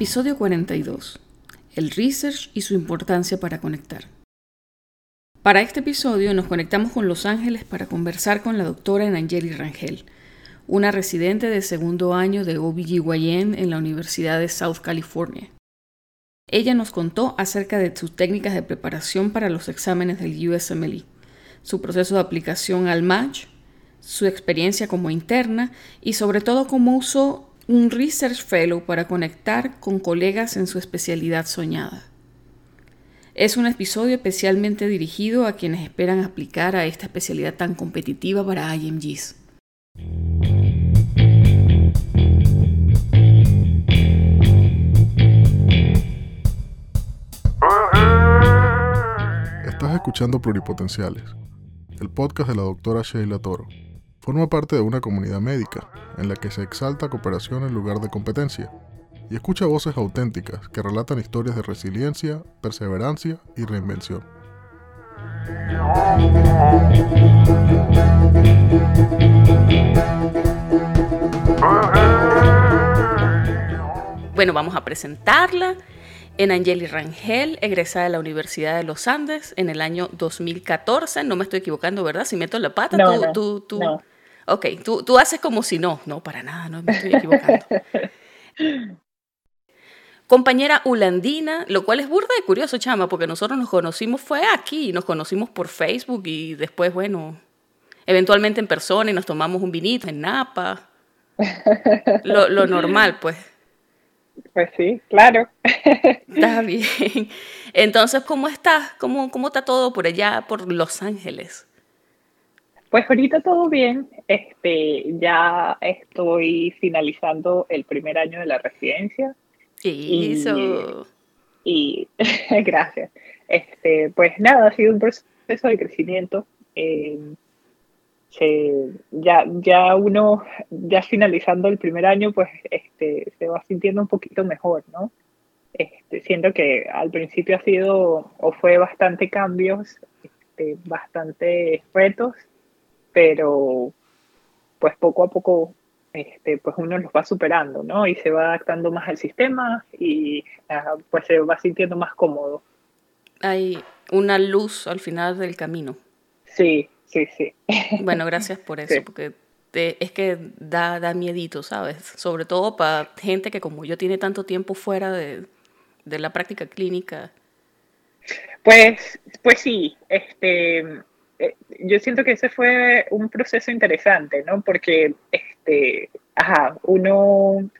Episodio 42. El research y su importancia para conectar. Para este episodio nos conectamos con Los Ángeles para conversar con la doctora Angeli Rangel, una residente de segundo año de OBGYN en la Universidad de South California. Ella nos contó acerca de sus técnicas de preparación para los exámenes del USMLE, su proceso de aplicación al match, su experiencia como interna y sobre todo cómo usó un Research Fellow para conectar con colegas en su especialidad soñada. Es un episodio especialmente dirigido a quienes esperan aplicar a esta especialidad tan competitiva para IMGs. Estás escuchando Pluripotenciales, el podcast de la doctora Sheila Toro. Forma parte de una comunidad médica en la que se exalta cooperación en lugar de competencia y escucha voces auténticas que relatan historias de resiliencia, perseverancia y reinvención. Bueno, vamos a presentarla. En Angeli Rangel, egresada de la Universidad de los Andes en el año 2014. No me estoy equivocando, ¿verdad? Si meto la pata, tú, tú, Ok, tú, tú haces como si no. No, para nada, no me estoy equivocando. Compañera Ulandina, lo cual es burda y curioso, chama, porque nosotros nos conocimos fue aquí, nos conocimos por Facebook y después, bueno, eventualmente en persona y nos tomamos un vinito en Napa. Lo, lo normal, pues. Pues sí, claro. Está bien. Entonces, ¿cómo estás? ¿Cómo, ¿Cómo está todo por allá, por Los Ángeles? Pues ahorita todo bien. Este, ya estoy finalizando el primer año de la residencia. Eso. Y, y gracias. Este, pues nada, ha sido un proceso de crecimiento. Eh, ya, ya uno, ya finalizando el primer año, pues este, se va sintiendo un poquito mejor, ¿no? Este, siento que al principio ha sido o fue bastante cambios, este, bastante retos pero pues poco a poco este, pues uno los va superando, ¿no? Y se va adaptando más al sistema y pues se va sintiendo más cómodo. Hay una luz al final del camino. Sí, sí, sí. Bueno, gracias por eso, porque es que da, da miedito, ¿sabes? Sobre todo para gente que como yo tiene tanto tiempo fuera de, de la práctica clínica. Pues, pues sí, este, eh, yo siento que ese fue un proceso interesante, ¿no? Porque, este, ajá, uno,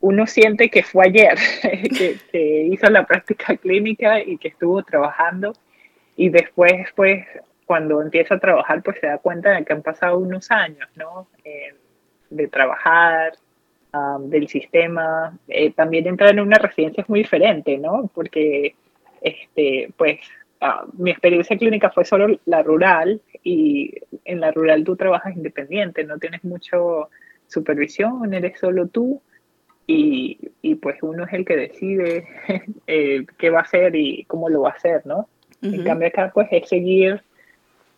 uno siente que fue ayer, que, hizo la práctica clínica y que estuvo trabajando, y después, pues, cuando empieza a trabajar, pues se da cuenta de que han pasado unos años, ¿no? Eh, de trabajar, um, del sistema, eh, también entrar en una residencia es muy diferente, ¿no? Porque, este, pues, Ah, mi experiencia clínica fue solo la rural y en la rural tú trabajas independiente, no tienes mucho supervisión, eres solo tú y, y pues uno es el que decide eh, qué va a hacer y cómo lo va a hacer, ¿no? En cambio acá pues es seguir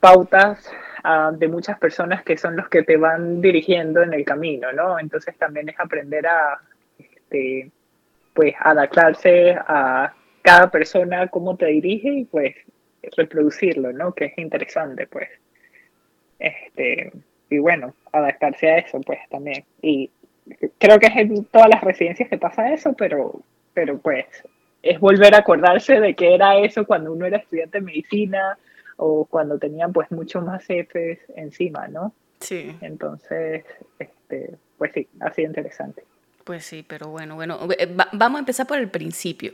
pautas ah, de muchas personas que son los que te van dirigiendo en el camino, ¿no? Entonces también es aprender a, este, pues, adaptarse a cada persona cómo te dirige y pues reproducirlo, ¿no? Que es interesante, pues. Este, y bueno, adaptarse a eso, pues también. Y creo que es en todas las residencias que pasa eso, pero, pero pues es volver a acordarse de que era eso cuando uno era estudiante de medicina o cuando tenían pues mucho más jefes encima, ¿no? Sí. Entonces, este, pues sí, ha sido interesante. Pues sí, pero bueno, bueno, eh, vamos a empezar por el principio.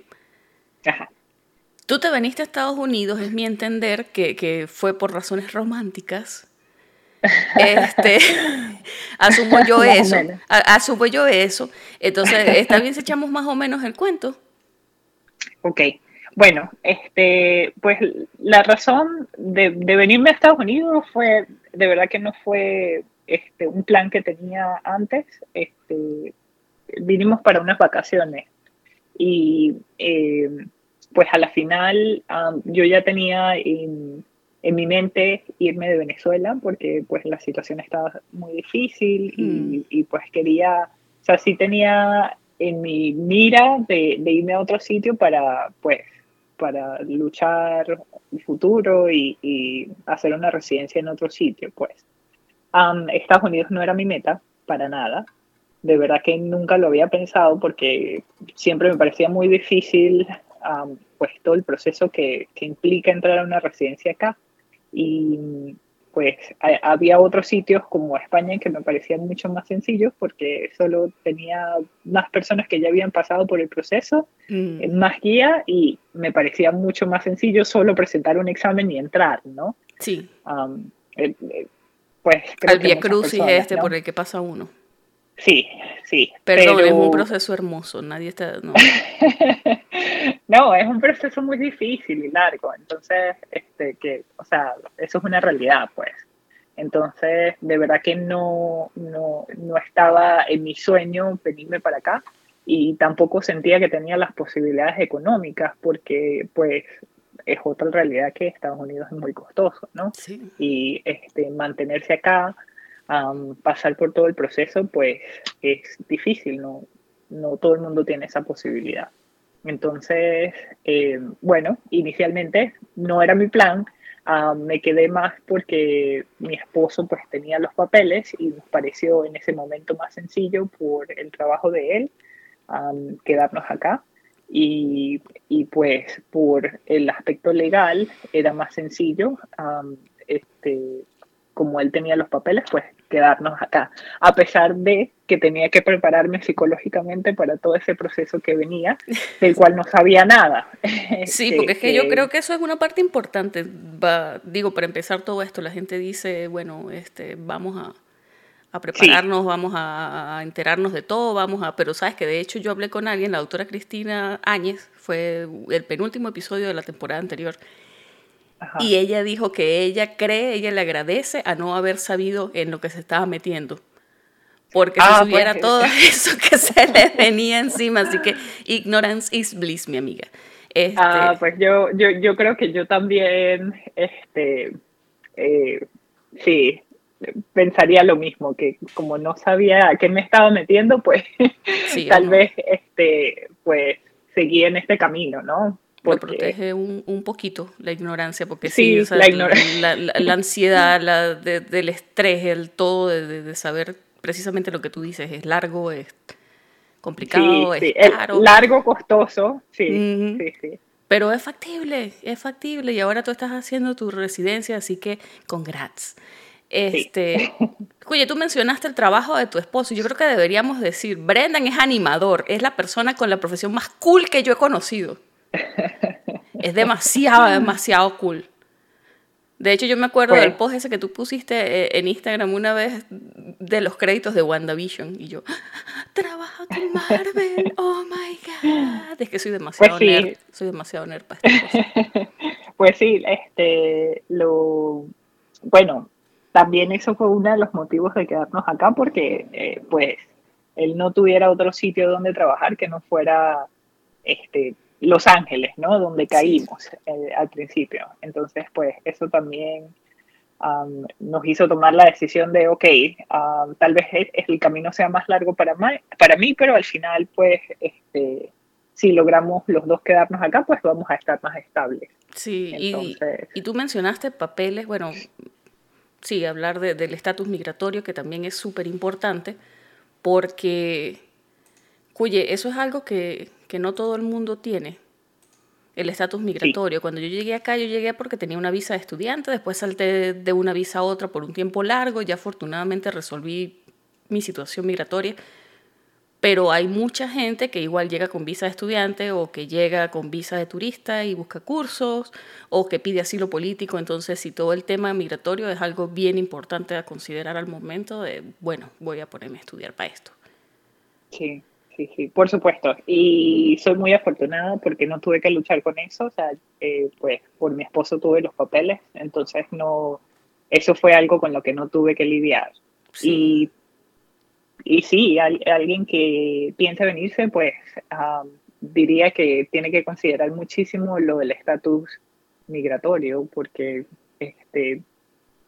Tú te veniste a Estados Unidos, es mi entender que, fue por razones románticas. Este, asumo yo eso, asumo yo eso. Entonces, ¿está bien si echamos más o menos el cuento? Ok, bueno, este, pues la razón de, venirme a Estados Unidos fue, de verdad que no fue este, un plan que tenía antes. Este, vinimos para unas vacaciones y eh, pues a la final yo ya tenía en, mi mente irme de Venezuela porque pues la situación estaba muy difícil y, mm. pues quería, o sea, sí tenía en mi mira de, de, irme a otro sitio para, pues, para luchar el futuro y, y hacer una residencia en otro sitio, pues. Estados Unidos no era mi meta, para nada. De verdad que nunca lo había pensado porque siempre me parecía muy difícil pues todo el proceso que, que, implica entrar a una residencia acá. Y pues había otros sitios como España que me parecían mucho más sencillos porque solo tenía más personas que ya habían pasado por el proceso, mm. más guía y me parecía mucho más sencillo solo presentar un examen y entrar, ¿no? Sí. pues creo Al Crucis este por el que pasa uno. Sí, sí. Perdón, es un proceso hermoso, nadie está... No. no. es un proceso muy difícil y largo, entonces, este, que, o sea, eso es una realidad, pues. Entonces, de verdad que no, no, no estaba en mi sueño venirme para acá y tampoco sentía que tenía las posibilidades económicas porque, pues, es otra realidad que Estados Unidos es muy costoso, ¿no? Sí. Y este, mantenerse acá pasar por todo el proceso, pues es difícil, no, no todo el mundo tiene esa posibilidad. Entonces, eh, bueno, inicialmente no era mi plan, me quedé más porque mi esposo pues tenía los papeles y nos pareció en ese momento más sencillo por el trabajo de él quedarnos acá. Y, y, pues por el aspecto legal era más sencillo, este, como él tenía los papeles, pues quedarnos acá, a pesar de que tenía que prepararme psicológicamente para todo ese proceso que venía, del cual no sabía nada. Sí, porque es que yo creo que eso es una parte importante. Va, digo, para empezar todo esto, la gente dice, bueno, este, vamos a, a prepararnos, vamos a, a, enterarnos de todo, vamos a... Pero sabes que de hecho yo hablé con alguien, la doctora Cristina Áñez, fue el penúltimo episodio de la temporada anterior, y ella dijo que ella cree, ella le agradece a no haber sabido en lo que se estaba metiendo. Porque si supiera ah, pues, todo eso que se le venía encima. Así que ignorance is bliss, mi amiga. Este... Ah, pues yo, yo, yo creo que yo también, este, eh, sí, pensaría lo mismo, que como no sabía a qué me estaba metiendo, pues tal vez, este, pues seguí en este camino, ¿no? Porque... protege un, un, poquito la ignorancia, porque sí, la, la, ansiedad, la del estrés, el todo de, de, saber precisamente lo que tú dices, es largo, es complicado, es caro. largo, costoso, sí, sí, sí. Pero es factible, es factible y ahora tú estás haciendo tu residencia, así que congrats. Este, oye, tú mencionaste el trabajo de tu esposo. Yo creo que deberíamos decir, Brendan es animador, es la persona con la profesión más cool que yo he conocido. Es demasiado, demasiado cool. De hecho, yo me acuerdo del post ese que tú pusiste eh, en Instagram una vez de los créditos de WandaVision. Y yo, trabaja con Marvel, oh my god. Es que soy demasiado pues nerd. Soy demasiado nerd para esta cosa. Pues sí, este, lo. Bueno, también eso fue uno de los motivos de quedarnos acá, porque, eh, pues, él no tuviera otro sitio donde trabajar que no fuera este, los Ángeles, ¿no? Donde caímos eh, al principio. Entonces, pues eso también nos hizo tomar la decisión de, ok, tal vez el, camino sea más largo para, para mí, pero al final, pues, este, si logramos los dos quedarnos acá, pues vamos a estar más estables. Sí, y, tú mencionaste papeles, bueno, sí, hablar del estatus migratorio, que también es súper importante, porque, oye, eso es algo que que no todo el mundo tiene el estatus migratorio. Cuando yo llegué acá, yo llegué porque tenía una visa de estudiante, después salté de una visa a otra por un tiempo largo, ya afortunadamente resolví mi situación migratoria, pero hay mucha gente que igual llega con visa de estudiante o que llega con visa de turista y busca cursos o que pide asilo político, entonces si todo el tema migratorio es algo bien importante a considerar al momento de, bueno, voy a ponerme a estudiar para esto. Sí, sí, sí, por supuesto. Y soy muy afortunada porque no tuve que luchar con eso. O sea, eh, pues por mi esposo tuve los papeles, entonces no, eso fue algo con lo que no tuve que lidiar. Y, y sí, alguien que piensa venirse, pues diría que tiene que considerar muchísimo lo del estatus migratorio, porque este,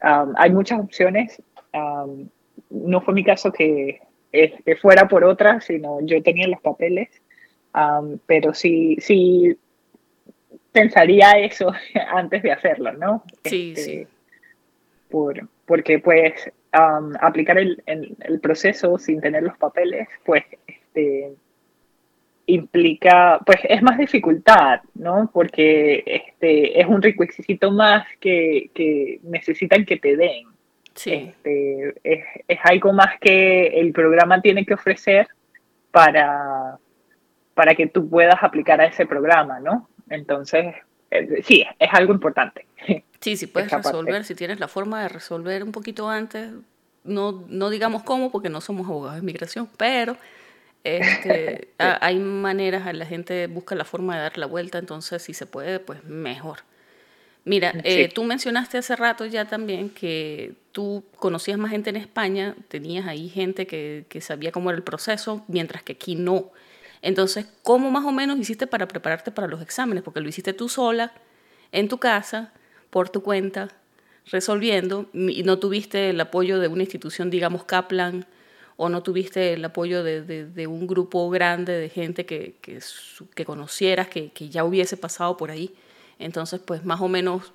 hay muchas opciones. no fue mi caso que este, fuera por otra, sino yo tenía los papeles. pero sí, sí pensaría eso antes de hacerlo, ¿no? Sí, este, sí. Por, porque pues aplicar el, el, proceso sin tener los papeles, pues este, implica, pues es más dificultad, ¿no? Porque este, es un requisito más que, que necesitan que te den. Sí. Este, es, es, algo más que el programa tiene que ofrecer para, para que tú puedas aplicar a ese programa, ¿no? Entonces, eh, sí, es algo importante. Sí, si puedes resolver, si tienes la forma de resolver un poquito antes, no, no digamos cómo, porque no somos abogados de migración, pero este, hay maneras, la gente busca la forma de dar la vuelta, entonces si se puede, pues mejor. Mira, eh, tú mencionaste hace rato ya también que tú conocías más gente en España, tenías ahí gente que, que sabía cómo era el proceso, mientras que aquí no. Entonces, ¿cómo más o menos hiciste para prepararte para los exámenes? Porque lo hiciste tú sola, en tu casa, por tu cuenta, resolviendo, y no tuviste el apoyo de una institución, digamos, Kaplan, o no tuviste el apoyo de, de, un grupo grande de gente que, que, que conocieras, que, que, ya hubiese pasado por ahí. Entonces, pues más o menos,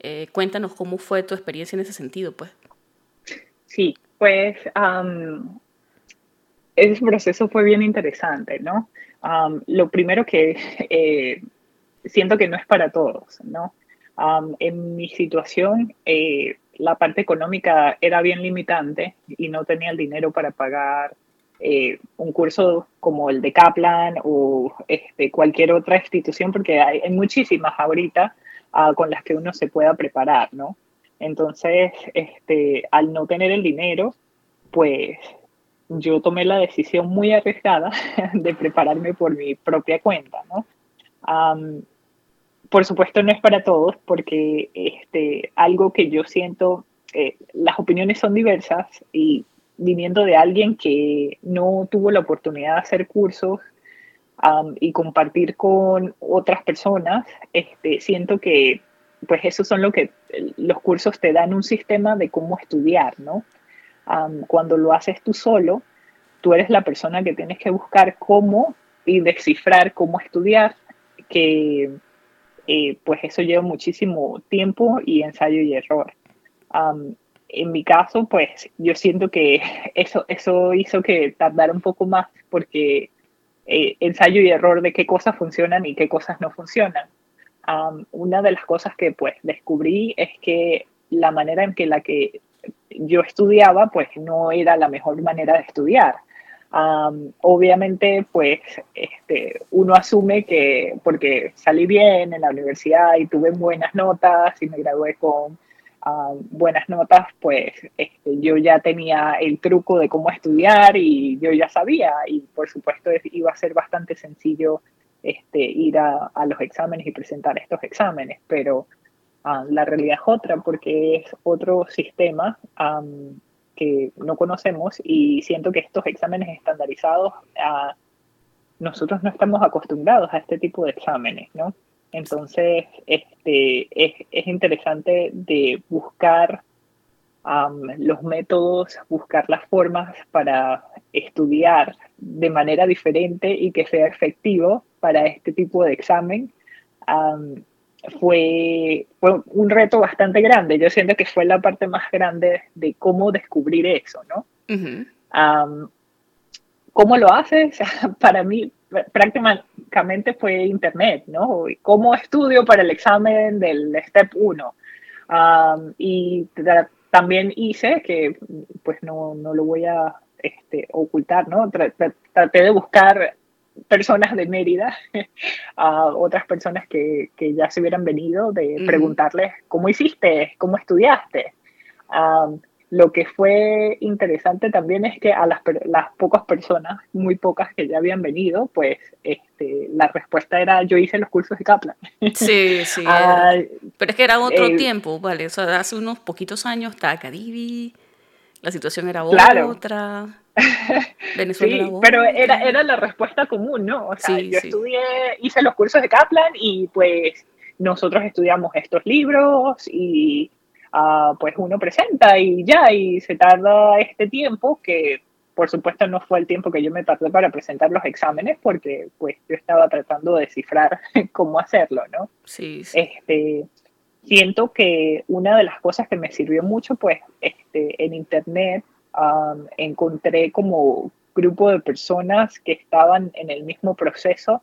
eh, cuéntanos cómo fue tu experiencia en ese sentido, pues. Sí, pues ese proceso fue bien interesante, ¿no? lo primero que eh, siento que no es para todos, ¿no? en mi situación, eh, la parte económica era bien limitante y no tenía el dinero para pagar eh, un curso como el de Kaplan o este, cualquier otra institución, porque hay, muchísimas ahorita ah, con las que uno se pueda preparar, ¿no? Entonces, este, al no tener el dinero, pues yo tomé la decisión muy arriesgada de prepararme por mi propia cuenta, ¿no? por supuesto no es para todos porque este, algo que yo siento, eh, las opiniones son diversas y viniendo de alguien que no tuvo la oportunidad de hacer cursos y compartir con otras personas, este, siento que pues eso son lo que los cursos te dan un sistema de cómo estudiar, ¿no? cuando lo haces tú solo, tú eres la persona que tienes que buscar cómo y descifrar cómo estudiar, que eh, pues eso lleva muchísimo tiempo y ensayo y error. En mi caso, pues yo siento que eso, eso hizo que tardara un poco más porque eh, ensayo y error de qué cosas funcionan y qué cosas no funcionan. una de las cosas que pues descubrí es que la manera en que la que yo estudiaba pues no era la mejor manera de estudiar obviamente, pues este, uno asume que porque salí bien en la universidad y tuve buenas notas y me gradué con buenas notas, pues este, yo ya tenía el truco de cómo estudiar y yo ya sabía y por supuesto iba a ser bastante sencillo este, ir a, los exámenes y presentar estos exámenes, pero la realidad es otra porque es otro sistema que no conocemos y siento que estos exámenes estandarizados, a, nosotros no estamos acostumbrados a este tipo de exámenes, ¿no? Entonces, este, es, es interesante de buscar los métodos, buscar las formas para estudiar de manera diferente y que sea efectivo para este tipo de examen fue, fue un reto bastante grande. Yo siento que fue la parte más grande de cómo descubrir eso, ¿no? ¿Cómo lo haces? para mí prácticamente fue internet, ¿no? ¿Cómo estudio para el examen del Step 1? y también hice, que pues no, no lo voy a este, ocultar, ¿no? Traté de buscar personas de Mérida, a otras personas que, que, ya se hubieran venido, de preguntarles cómo hiciste, cómo estudiaste. Lo que fue interesante también es que a las, las, pocas personas, muy pocas que ya habían venido, pues este, la respuesta era yo hice los cursos de Kaplan. Sí, sí. Ah, pero es que era otro tiempo, ¿vale? O sea, hace unos poquitos años estaba Caribe, la situación era otra. sí, pero era, era la respuesta común, ¿no? O sea, yo estudié, hice los cursos de Kaplan y pues nosotros estudiamos estos libros y ah, pues uno presenta y ya, y se tarda este tiempo que por supuesto no fue el tiempo que yo me tardé para presentar los exámenes porque pues yo estaba tratando de descifrar cómo hacerlo, ¿no? Sí, sí. Este, siento que una de las cosas que me sirvió mucho, pues, este, en internet um, encontré como grupo de personas que estaban en el mismo proceso.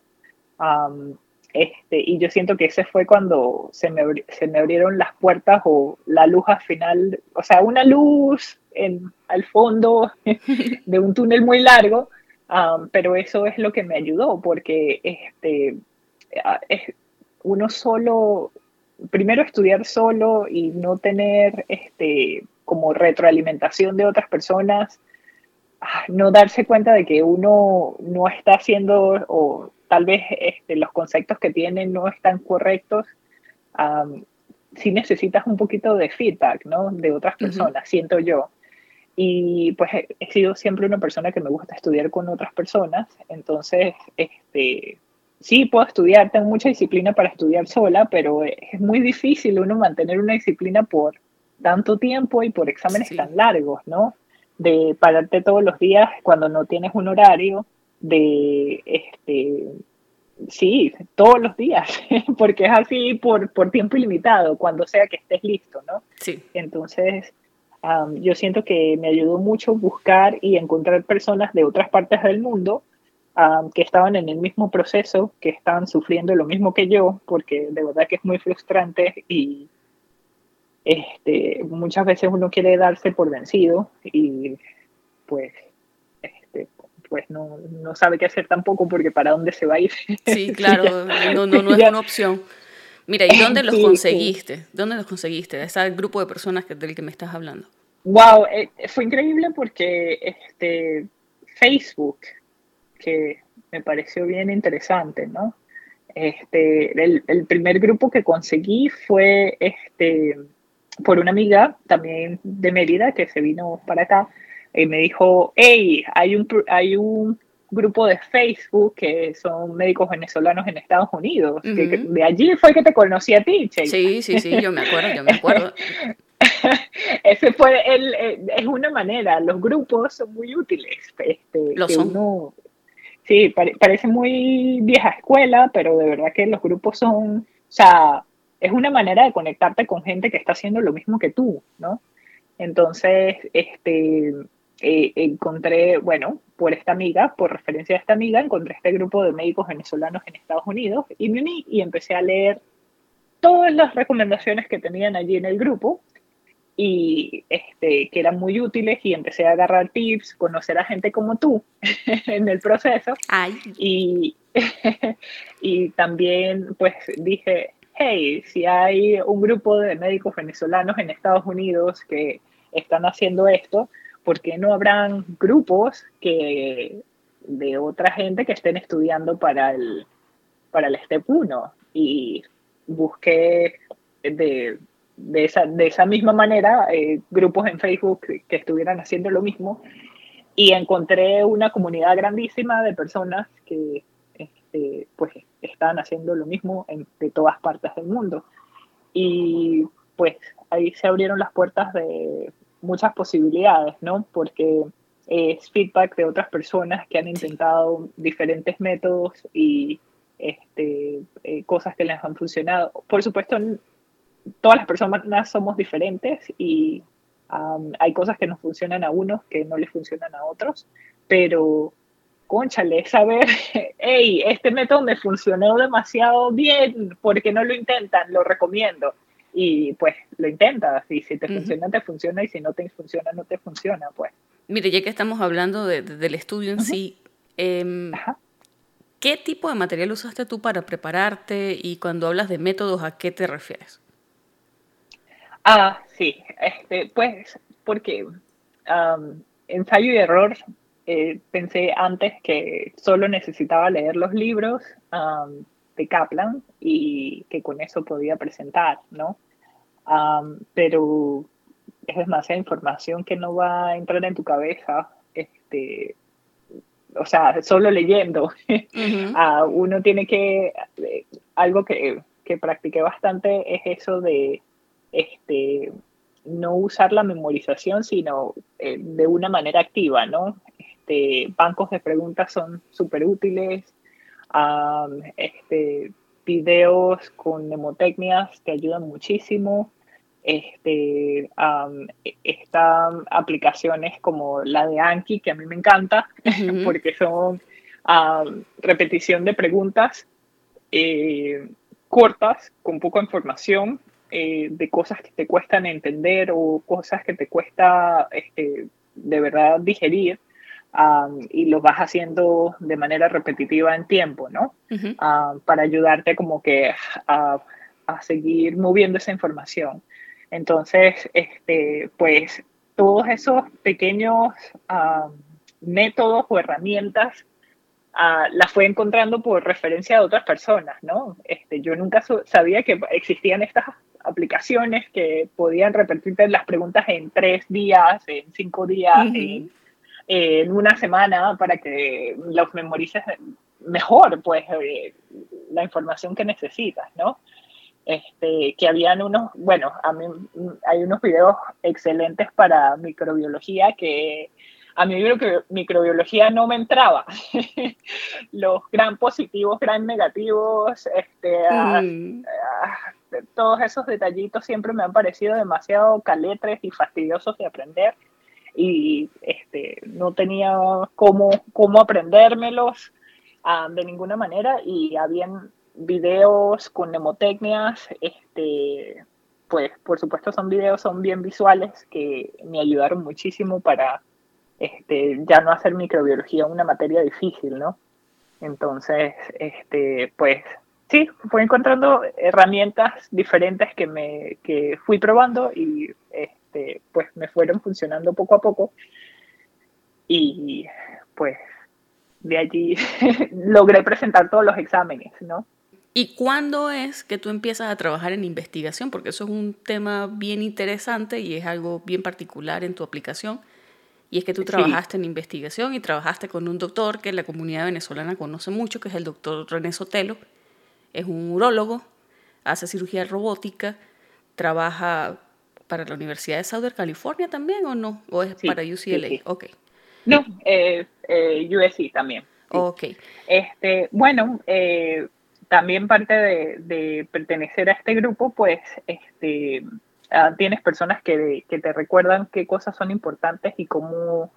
Um, este, y yo siento que ese fue cuando se me, se me abrieron las puertas o la luz al final, o sea, una luz en, al fondo de un túnel muy largo, um, pero eso es lo que me ayudó, porque este, es, uno solo, primero estudiar solo y no tener este, como retroalimentación de otras personas, no darse cuenta de que uno no está haciendo o tal vez este, los conceptos que tienen no están correctos, si necesitas un poquito de feedback, ¿no? De otras personas, siento yo. Y pues he, sido siempre una persona que me gusta estudiar con otras personas, entonces, este, sí puedo estudiar, tengo mucha disciplina para estudiar sola, pero es muy difícil uno mantener una disciplina por tanto tiempo y por exámenes tan largos, ¿no? De pararte todos los días cuando no tienes un horario, de, este, sí, todos los días, porque es así por, por tiempo ilimitado, cuando sea que estés listo, ¿no? Sí. Entonces, yo siento que me ayudó mucho buscar y encontrar personas de otras partes del mundo que estaban en el mismo proceso, que estaban sufriendo lo mismo que yo, porque de verdad que es muy frustrante y este, muchas veces uno quiere darse por vencido y pues pues no, no sabe qué hacer tampoco porque para dónde se va a ir. Sí, claro, no, no, no es una opción. Mira, ¿y dónde los conseguiste? ¿Dónde los conseguiste? Ese grupo de personas que, del que me estás hablando. Wow, eh, fue increíble porque este Facebook, que me pareció bien interesante, ¿no? Este, el, el, primer grupo que conseguí fue este, por una amiga también de Mérida que se vino para acá y me dijo, hey, hay un, hay un grupo de Facebook que son médicos venezolanos en Estados Unidos. que, de allí fue que te conocí a ti, Che. Sí, sí, sí, yo me acuerdo, yo me acuerdo. Ese fue el, es una manera, los grupos son muy útiles. Este, Lo son. sí, parece muy vieja escuela, pero de verdad que los grupos son, o sea, es una manera de conectarte con gente que está haciendo lo mismo que tú, ¿no? Entonces, este, eh, encontré, bueno, por esta amiga, por referencia a esta amiga, encontré este grupo de médicos venezolanos en Estados Unidos y me uní y empecé a leer todas las recomendaciones que tenían allí en el grupo y este, que eran muy útiles y empecé a agarrar tips, conocer a gente como tú en el proceso. Y, y también pues dije, hey, si hay un grupo de médicos venezolanos en Estados Unidos que están haciendo esto, ¿por qué no habrán grupos que, de otra gente que estén estudiando para el, para el STEP 1? Y busqué de, de, esa, de esa misma manera eh, grupos en Facebook que estuvieran haciendo lo mismo y encontré una comunidad grandísima de personas que este, pues están haciendo lo mismo en, de todas partes del mundo. Y pues ahí se abrieron las puertas de muchas posibilidades, ¿no? Porque es feedback de otras personas que han intentado diferentes métodos y este, eh, cosas que les han funcionado. Por supuesto, todas las personas somos diferentes y hay cosas que nos funcionan a unos que no les funcionan a otros, pero conchale, saber, hey, este método me funcionó demasiado bien, porque no lo intentan? Lo recomiendo y pues lo intentas y si te funciona, te funciona y si no te funciona, no te funciona, pues. Mire, ya que estamos hablando del estudio en sí, em, ¿qué tipo de material usaste tú para prepararte y cuando hablas de métodos, ¿a qué te refieres? Ah, sí, este, pues porque ensayo y error eh, pensé antes que solo necesitaba leer los libros de Kaplan y que con eso podía presentar, ¿no? pero es demasiada información que no va a entrar en tu cabeza, este, o sea, solo leyendo. Ah, uno tiene que, eh, algo que, que practiqué bastante es eso de, este, no usar la memorización, sino eh, de una manera activa, ¿no? Este, bancos de preguntas son súper útiles. este, videos con mnemotecnias te ayudan muchísimo. Este, están aplicaciones como la de Anki, que a mí me encanta, porque son repetición de preguntas eh, cortas, con poca información, eh, de cosas que te cuestan entender o cosas que te cuesta este, de verdad digerir. Y lo vas haciendo de manera repetitiva en tiempo, ¿no? para ayudarte como que a, a, seguir moviendo esa información. Entonces, este, pues todos esos pequeños métodos o herramientas la fue encontrando por referencia de otras personas, ¿no? Este, yo nunca sabía que existían estas aplicaciones que podían repetirte las preguntas en tres días, en cinco días, en, una semana para que los memorices mejor, pues, eh, la información que necesitas, ¿no? Este, que habían unos, bueno, a mí hay unos videos excelentes para microbiología que a mí microbiología no me entraba. Los gran positivos, gran negativos, este, mm. todos esos detallitos siempre me han parecido demasiado caletres y fastidiosos de aprender y este, no tenía cómo, cómo aprendérmelos ah, de ninguna manera y habían videos con mnemotecnias, este, pues por supuesto son videos, son bien visuales que me ayudaron muchísimo para este, ya no hacer microbiología una materia difícil, ¿no? Entonces, este, pues sí, fui encontrando herramientas diferentes que me que fui probando y este, pues me fueron funcionando poco a poco y pues de allí logré presentar todos los exámenes, ¿no? ¿Y cuándo es que tú empiezas a trabajar en investigación? Porque eso es un tema bien interesante y es algo bien particular en tu aplicación. Y es que tú trabajaste en investigación y trabajaste con un doctor que la comunidad venezolana conoce mucho, que es el doctor René Sotelo. Es un urólogo, hace cirugía robótica, trabaja para la Universidad de Southern California también o no? ¿O es para UCLA? ok. No, eh, eh, USC también. Ok. Este, bueno, eh, también parte de, de, pertenecer a este grupo, pues, este, Ah, tienes personas que, que, te recuerdan qué cosas son importantes y cómo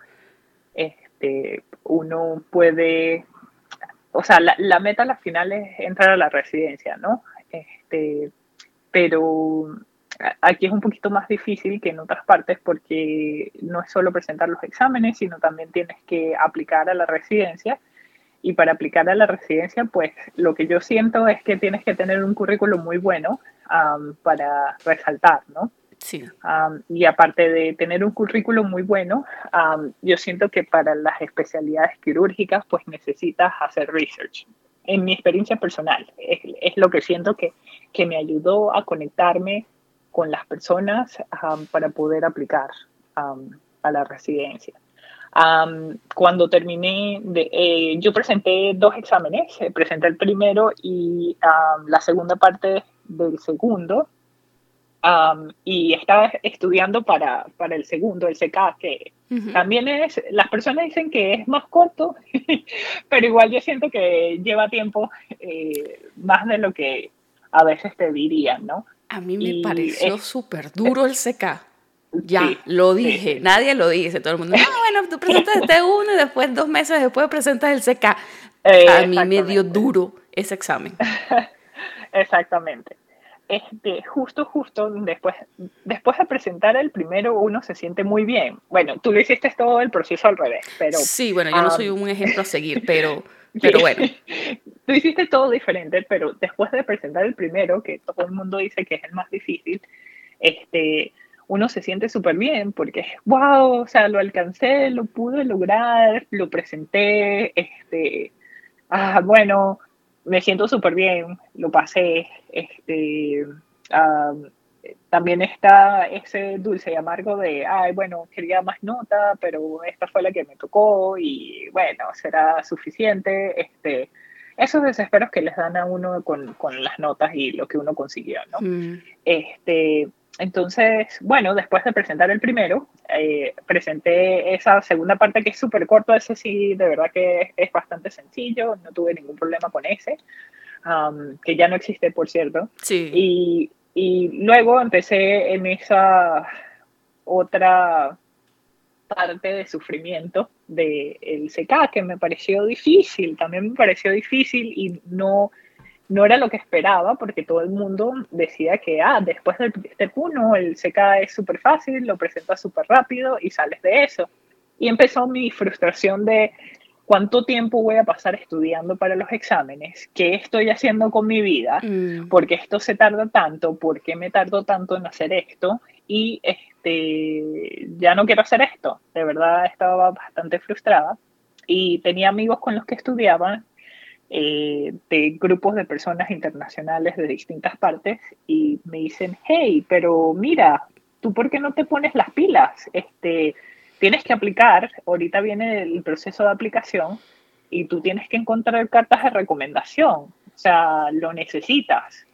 este, uno puede, o sea, la, la meta al final es entrar a la residencia, ¿no? Este, pero aquí es un poquito más difícil que en otras partes porque no es solo presentar los exámenes, sino también tienes que aplicar a la residencia. Y para aplicar a la residencia, pues lo que yo siento es que tienes que tener un currículum muy bueno para resaltar, ¿no? Sí. y aparte de tener un currículum muy bueno, yo siento que para las especialidades quirúrgicas, pues necesitas hacer research. En mi experiencia personal, es, lo que siento que, que, me ayudó a conectarme con las personas para poder aplicar a la residencia. cuando terminé, de, eh, yo presenté dos exámenes, eh, presenté el primero y la segunda parte del segundo y estaba estudiando para, para, el segundo, el CK, que también es, las personas dicen que es más corto, pero igual yo siento que lleva tiempo eh, más de lo que a veces te dirían, ¿no? A mí me pareció súper duro el CK. Ya, lo dije, nadie lo dice, todo el mundo, ah, bueno, tú presentas este uno y después, dos meses después, presentas el CK. a mí me dio duro ese examen. Exactamente este, justo, justo después, después de presentar el primero, uno se siente muy bien. Bueno, tú lo hiciste todo el proceso al revés, pero... Sí, bueno, yo no soy un ejemplo a seguir, pero, pero bueno. Tú hiciste todo diferente, pero después de presentar el primero, que todo el mundo dice que es el más difícil, este, uno se siente súper bien porque, wow, o sea, lo alcancé, lo pude lograr, lo presenté, este, ah, bueno, me siento súper bien, lo pasé. Este, también está ese dulce y amargo de, ay, bueno, quería más nota, pero esta fue la que me tocó y bueno, será suficiente. Este, esos desesperos que les dan a uno con, con las notas y lo que uno consiguió, ¿no? Mm. Este, entonces, bueno, después de presentar el primero, eh, presenté esa segunda parte que es súper corto, ese sí, de verdad que es, bastante sencillo, no tuve ningún problema con ese, que ya no existe, por cierto. Sí. Y, y luego empecé en esa otra parte de sufrimiento del el CK, que me pareció difícil, también me pareció difícil y no no era lo que esperaba porque todo el mundo decía que, ah, después del step 1 el CK es súper fácil, lo presentas súper rápido y sales de eso. Y empezó mi frustración de cuánto tiempo voy a pasar estudiando para los exámenes, qué estoy haciendo con mi vida, mm. por qué esto se tarda tanto, por qué me tardo tanto en hacer esto y este, ya no quiero hacer esto. De verdad estaba bastante frustrada y tenía amigos con los que estudiaban eh, de grupos de personas internacionales de distintas partes y me dicen, hey, pero mira, ¿tú por qué no te pones las pilas? Este, tienes que aplicar, ahorita viene el proceso de aplicación y tú tienes que encontrar cartas de recomendación, o sea, lo necesitas.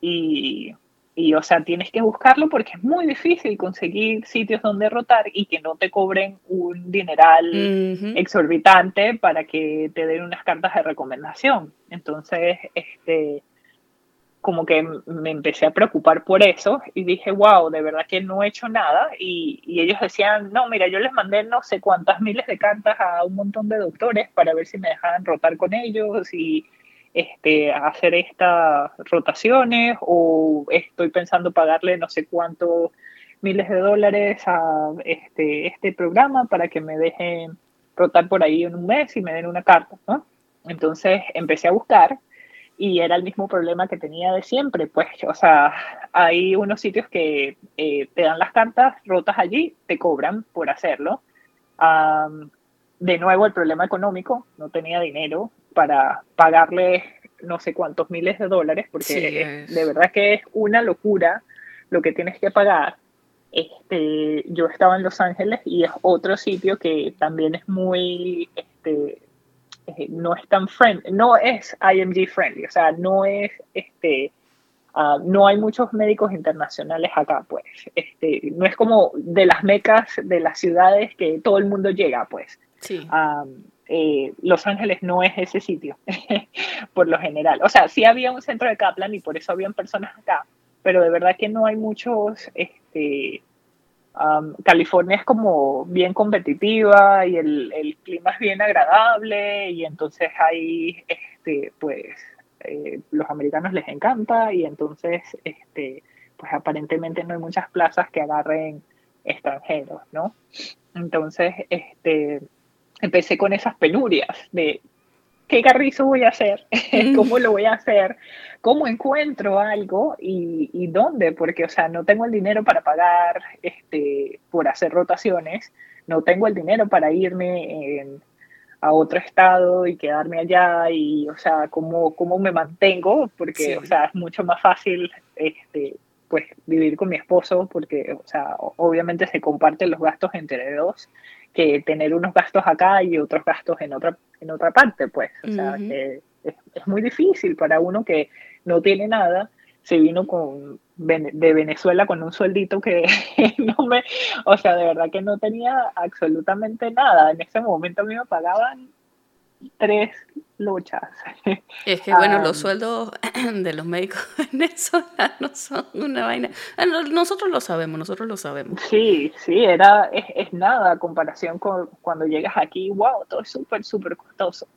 Y y, o sea, tienes que buscarlo porque es muy difícil conseguir sitios donde rotar y que no te cobren un dineral exorbitante para que te den unas cartas de recomendación. Entonces, este, como que me empecé a preocupar por eso y dije, wow, de verdad que no he hecho nada. Y, ellos decían, no, mira, yo les mandé no sé cuántas miles de cartas a un montón de doctores para ver si me dejaban rotar con ellos y este, hacer estas rotaciones o estoy pensando pagarle no sé cuántos miles de dólares a este, este programa para que me dejen rotar por ahí en un mes y me den una carta. Entonces empecé a buscar y era el mismo problema que tenía de siempre, pues, o sea, hay unos sitios que eh, te dan las cartas rotas allí, te cobran por hacerlo. de nuevo, el problema económico, no tenía dinero para pagarle no sé cuántos miles de dólares, porque de verdad que es una locura lo que tienes que pagar. Este, yo estaba en Los Ángeles y es otro sitio que también es muy, este, no es tan friendly, no es IMG friendly, o sea, no es, este, ah, no hay muchos médicos internacionales acá, pues, este, no es como de las mecas de las ciudades que todo el mundo llega, pues. Sí. Eh, Los Ángeles no es ese sitio, por lo general. O sea, sí había un centro de Kaplan y por eso habían personas acá, pero de verdad que no hay muchos, este, California es como bien competitiva y el, clima es bien agradable y entonces hay, este, pues, eh, los americanos les encanta y entonces, este, pues aparentemente no hay muchas plazas que agarren extranjeros, ¿no? Entonces, este, empecé con esas penurias de qué carrizo voy a hacer, cómo lo voy a hacer, cómo encuentro algo y, dónde, porque, o sea, no tengo el dinero para pagar este, por hacer rotaciones, no tengo el dinero para irme a otro estado y quedarme allá y, o sea, cómo, cómo me mantengo, porque, o sea, es mucho más fácil, este, pues, vivir con mi esposo, porque, o sea, obviamente se comparten los gastos entre dos que tener unos gastos acá y otros gastos en otra, en otra parte, pues. O sea, que es, es, muy difícil para uno que no tiene nada, se vino con, de Venezuela con un sueldito que no me, o sea, de verdad que no tenía absolutamente nada. En ese momento a mí me pagaban tres luchas. Es que, bueno, los sueldos de los médicos venezolanos son una vaina. Nosotros lo sabemos, nosotros lo sabemos. Sí, sí, era, es, es nada a comparación con cuando llegas aquí, wow, todo es súper, súper costoso.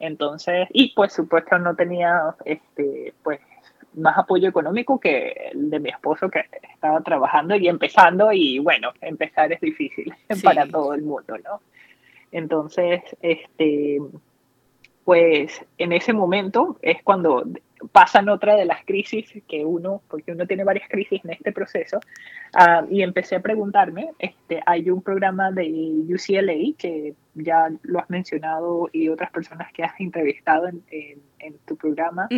Entonces, y pues supuesto no tenía, este, pues, más apoyo económico que el de mi esposo que estaba trabajando y empezando y bueno, empezar es difícil para todo el mundo, ¿no? Entonces, este, pues en ese momento es cuando pasan otra de las crisis que uno, porque uno tiene varias crisis en este proceso, ah, y empecé a preguntarme, este, hay un programa de UCLA que ya lo has mencionado y otras personas que has entrevistado en, tu programa,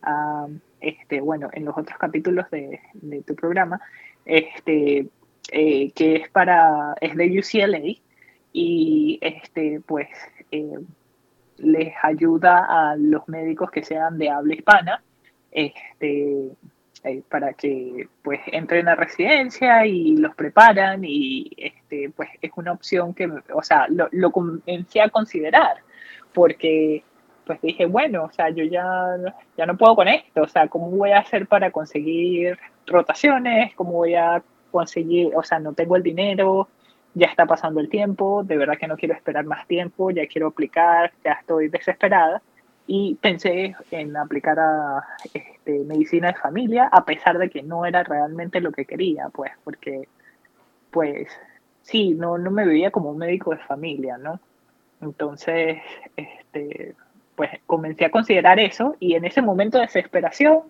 ah, este, bueno, en los otros capítulos de, tu programa, este, eh, que es para, es de UCLA, y este, pues... Eh, les ayuda a los médicos que sean de habla hispana este, eh, para que pues entren a residencia y los preparan y este, pues es una opción que, o sea, lo, lo comencé a considerar porque pues dije, bueno, o sea, yo ya, ya no puedo con esto, o sea, ¿cómo voy a hacer para conseguir rotaciones? ¿Cómo voy a conseguir, o sea, no tengo el dinero, ya está pasando el tiempo, de verdad que no quiero esperar más tiempo, ya quiero aplicar, ya estoy desesperada y pensé en aplicar a este, medicina de familia a pesar de que no era realmente lo que quería, pues, porque, pues, sí, no, no me veía como un médico de familia, ¿no? Entonces, este, pues comencé a considerar eso y en ese momento de desesperación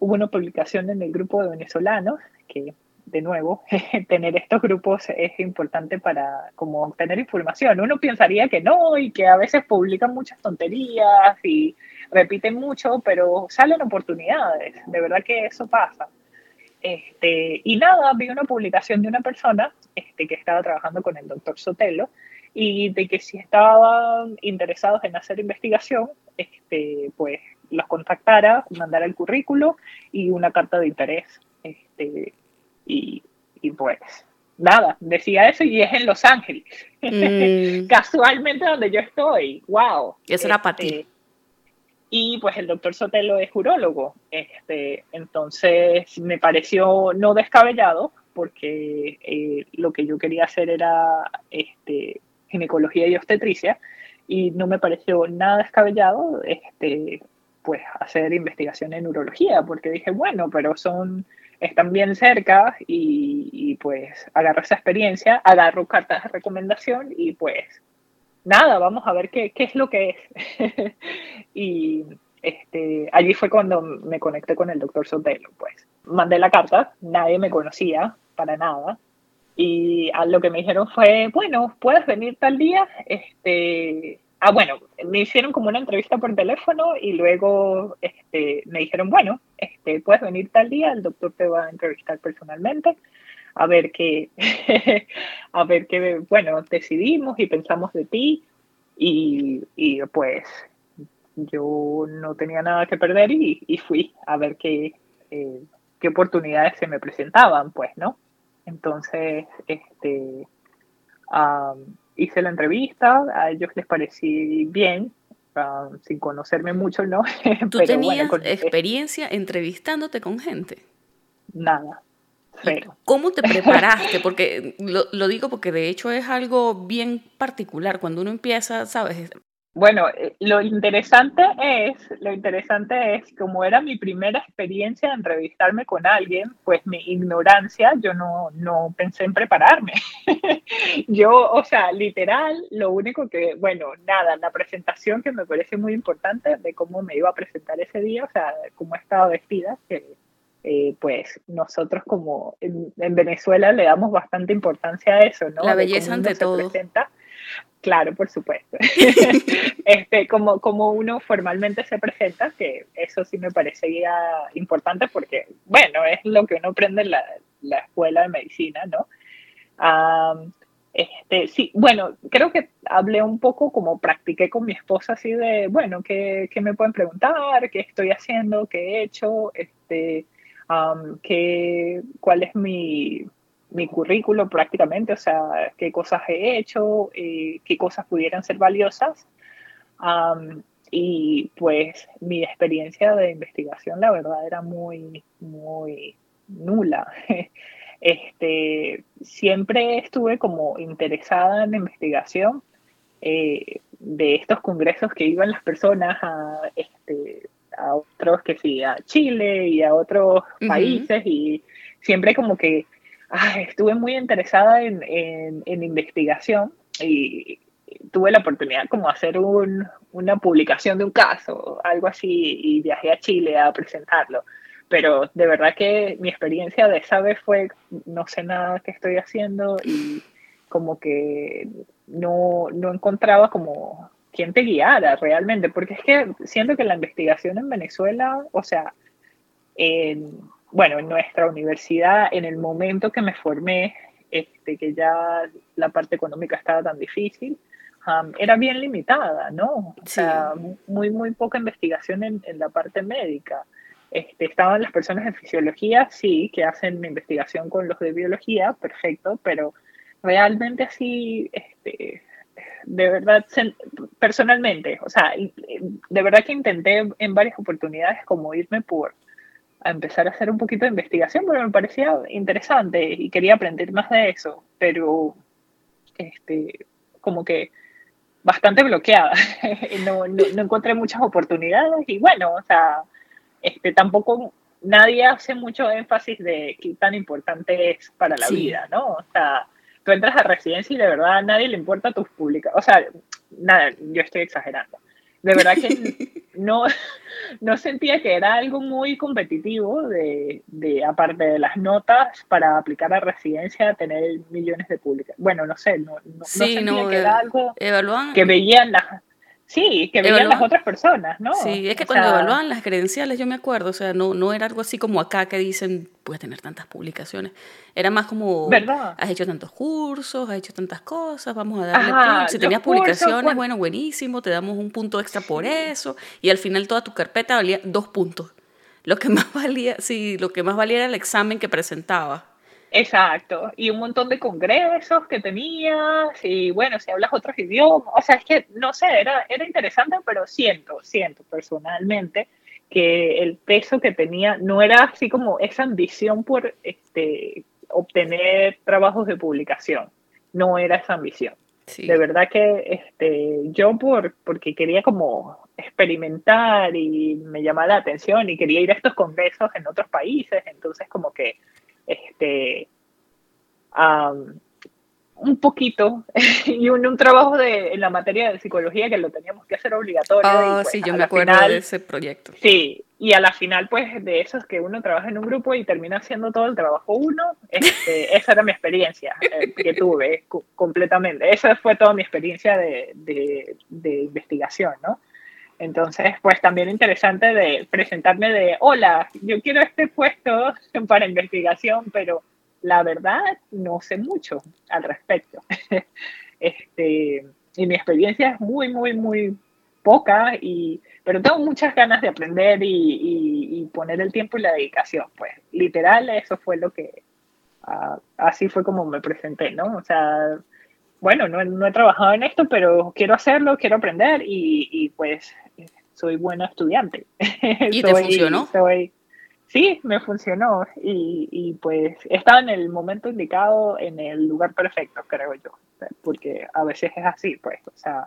hubo una publicación en el grupo de venezolanos que de nuevo, tener estos grupos es importante para como obtener información. Uno pensaría que no y que a veces publican muchas tonterías y repiten mucho, pero salen oportunidades. De verdad que eso pasa. Este, y nada, vi una publicación de una persona este, que estaba trabajando con el doctor Sotelo y de que si estaban interesados en hacer investigación, este, pues los contactara, mandara el currículo y una carta de interés. Este, y, pues nada, decía eso y es en Los Ángeles. Mm. Casualmente donde yo estoy. ¡Wow! Eso era para ti. Este, y pues el doctor Sotelo es urólogo. Este, entonces me pareció no descabellado porque eh, lo que yo quería hacer era este, ginecología y obstetricia y no me pareció nada descabellado este, pues hacer investigación en urología porque dije, bueno, pero son están bien cerca y, pues agarro esa experiencia, agarro cartas de recomendación y pues nada, vamos a ver qué, qué es lo que es. y este, allí fue cuando me conecté con el doctor Sotelo, pues. Mandé la carta, nadie me conocía para nada. Y a lo que me dijeron fue, bueno, puedes venir tal día, este, Ah, bueno, me hicieron como una entrevista por teléfono y luego este, me dijeron, bueno, este, puedes venir tal día, el doctor te va a entrevistar personalmente, a ver qué, a ver qué, bueno, decidimos y pensamos de ti y, y pues yo no tenía nada que perder y, y fui a ver qué, eh, qué oportunidades se me presentaban, pues, ¿no? Entonces, este, hice la entrevista, a ellos les parecí bien, ah, sin conocerme mucho, ¿no? ¿Tú tenías experiencia entrevistándote con gente? Nada. Cero. ¿Cómo te preparaste? Porque lo, lo, digo porque de hecho es algo bien particular. Cuando uno empieza, ¿sabes? Bueno, eh, lo interesante es, lo interesante es, como era mi primera experiencia de entrevistarme con alguien, pues mi ignorancia, yo no, no pensé en prepararme. yo, o sea, literal, lo único que, bueno, nada, la presentación que me parece muy importante de cómo me iba a presentar ese día, o sea, cómo estaba vestida, que eh, pues nosotros como en, Venezuela le damos bastante importancia a eso, ¿no? La belleza ante todo. Presenta Claro, por supuesto. este, como, como uno formalmente se presenta, que eso sí me parecía importante porque, bueno, es lo que uno aprende en la, la escuela de medicina, ¿no? este, sí, bueno, creo que hablé un poco como practiqué con mi esposa, así de, bueno, ¿qué, qué me pueden preguntar? ¿Qué estoy haciendo? ¿Qué he hecho? Este, ¿qué, ¿Cuál es mi mi currículo prácticamente, o sea, qué cosas he hecho, eh, qué cosas pudieran ser valiosas. y pues mi experiencia de investigación, la verdad, era muy, muy nula. Este, siempre estuve como interesada en la investigación eh, de estos congresos que iban las personas a, este, a otros, que sí, a Chile y a otros países y siempre como que estuve muy interesada en, en, investigación y tuve la oportunidad como hacer un, una publicación de un caso, algo así, y viajé a Chile a presentarlo. Pero de verdad que mi experiencia de esa vez fue, no sé nada que estoy haciendo y como que no, no encontraba como quien te guiara realmente, porque es que siento que la investigación en Venezuela, o sea, en bueno, en nuestra universidad, en el momento que me formé, este, que ya la parte económica estaba tan difícil, era bien limitada, ¿no? O sea, muy, muy poca investigación en, en, la parte médica. Este, estaban las personas de fisiología, sí, que hacen investigación con los de biología, perfecto, pero realmente así, este, de verdad, personalmente, o sea, de verdad que intenté en varias oportunidades como irme por a empezar a hacer un poquito de investigación porque me parecía interesante y quería aprender más de eso, pero este, como que bastante bloqueada, no, no, no, encontré muchas oportunidades y bueno, o sea, este, tampoco nadie hace mucho énfasis de qué tan importante es para la vida, ¿no? O sea, tú entras a residencia y de verdad a nadie le importa tus publicaciones. O sea, nada, yo estoy exagerando. De verdad que no, no sentía que era algo muy competitivo de, de, aparte de las notas, para aplicar a residencia, tener millones de publicaciones. Bueno, no sé, no, no, sentía que era algo que veían las Sí, que veían las otras personas, ¿no? Sí, es que cuando evaluaban las credenciales, yo me acuerdo, o sea, no, no era algo así como acá que dicen, puedes tener tantas publicaciones. Era más como, ¿verdad? has hecho tantos cursos, has hecho tantas cosas, vamos a darle Si tenías publicaciones, bueno, buenísimo, te damos un punto extra por eso. Y al final toda tu carpeta valía dos puntos. Lo que más valía, sí, lo que más valía era el examen que presentabas. Exacto, y un montón de congresos que tenías, y bueno, si hablas otros idiomas, o sea, es que, no sé, era, era interesante, pero siento, siento personalmente que el peso que tenía no era así como esa ambición por este, obtener trabajos de publicación, no era esa ambición. De verdad que este, yo por, porque quería como experimentar y me llamaba la atención y quería ir a estos congresos en otros países, entonces como que este, un poquito y un, trabajo de, en la materia de psicología que lo teníamos que hacer obligatorio. Oh, pues, sí, yo me acuerdo de ese proyecto. Sí, y a la final, pues, de eso es que uno trabaja en un grupo y termina haciendo todo el trabajo uno. Este, esa era mi experiencia eh, que tuve completamente. Esa fue toda mi experiencia de, de, de investigación, ¿no? Entonces, pues también interesante de presentarme de, hola, yo quiero este puesto para investigación, pero la verdad no sé mucho al respecto. este, y mi experiencia es muy, muy, muy poca, y, pero tengo muchas ganas de aprender y, poner el tiempo y la dedicación. Pues literal, eso fue lo que, uh, así fue como me presenté, ¿no? O sea, bueno, no, no, he trabajado en esto, pero quiero hacerlo, quiero aprender y, y pues soy buena estudiante. ¿Y te funcionó? sí, me funcionó y, y, pues estaba en el momento indicado, en el lugar perfecto, creo yo, porque a veces es así, pues, o sea,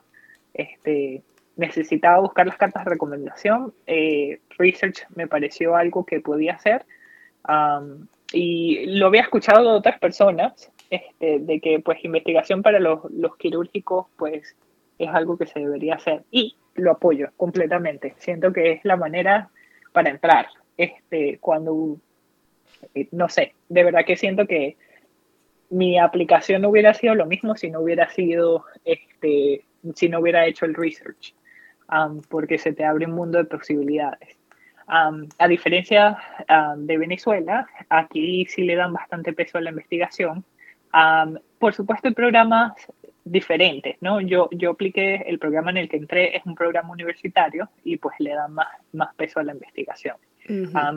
este, necesitaba buscar las cartas de recomendación, eh, research me pareció algo que podía hacer y lo había escuchado de otras personas, este, de que pues investigación para los, los quirúrgicos pues es algo que se debería hacer y lo apoyo completamente. Siento que es la manera para entrar. Este, cuando, eh, no sé, de verdad que siento que mi aplicación no hubiera sido lo mismo si no hubiera sido, este, si no hubiera hecho el research, um, porque se te abre un mundo de posibilidades. Um, a diferencia um, de Venezuela, aquí sí le dan bastante peso a la investigación. Por supuesto, hay programas diferentes, ¿no? Yo, yo apliqué el programa en el que entré, es un programa universitario y pues le dan más, más peso a la investigación.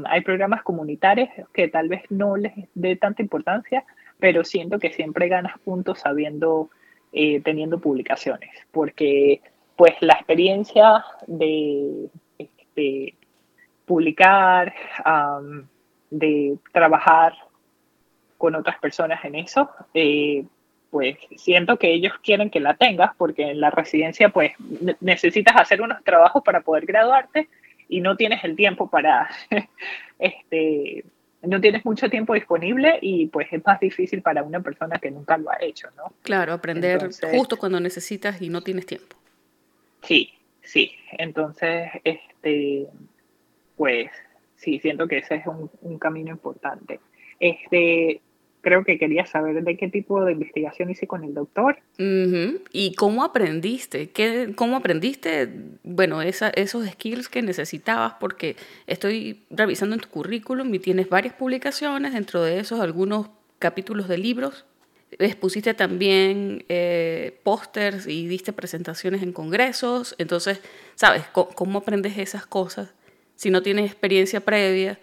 hay programas comunitarios que tal vez no les dé tanta importancia, pero siento que siempre ganas puntos sabiendo, eh, teniendo publicaciones, porque pues la experiencia de, este, publicar, de trabajar con otras personas en eso, eh, pues siento que ellos quieren que la tengas porque en la residencia pues necesitas hacer unos trabajos para poder graduarte y no tienes el tiempo para, este, no tienes mucho tiempo disponible y pues es más difícil para una persona que nunca lo ha hecho, ¿no? Claro, aprender justo cuando necesitas y no tienes tiempo. Sí, sí. Entonces, este, pues sí, siento que ese es un, un camino importante. Este, creo que quería saber de qué tipo de investigación hice con el doctor. ¿Y cómo aprendiste? ¿Qué, ¿Cómo aprendiste, bueno, esa, esos skills que necesitabas? Porque estoy revisando en tu currículum y tienes varias publicaciones, dentro de esos algunos capítulos de libros. Expusiste también eh, pósters y diste presentaciones en congresos. Entonces, ¿sabes cómo, aprendes esas cosas si no tienes experiencia previa.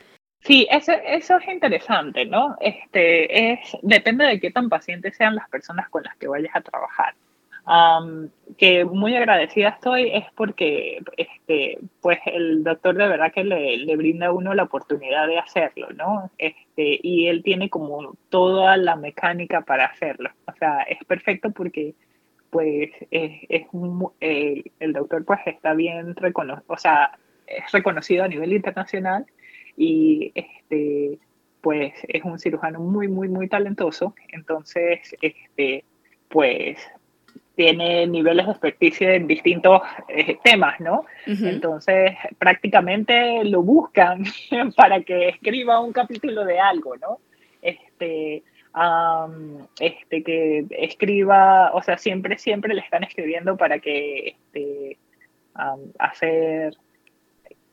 Sí, eso, eso es interesante, ¿no? Este, es, depende de qué tan pacientes sean las personas con las que vayas a trabajar que muy agradecida estoy es porque este, pues el doctor de verdad que le, brinda a uno la oportunidad de hacerlo, ¿no? Este, y él tiene como toda la mecánica para hacerlo. O sea, es perfecto porque pues es, es el doctor pues está bien reconocido, o sea, es reconocido a nivel internacional y este pues es un cirujano muy, muy, muy talentoso. Entonces, este, pues tiene niveles de experticia en distintos eh, temas, ¿no? Entonces, prácticamente lo buscan para que escriba un capítulo de algo, ¿no? Este, este, que escriba, o sea, siempre, siempre le están escribiendo para que este, hacer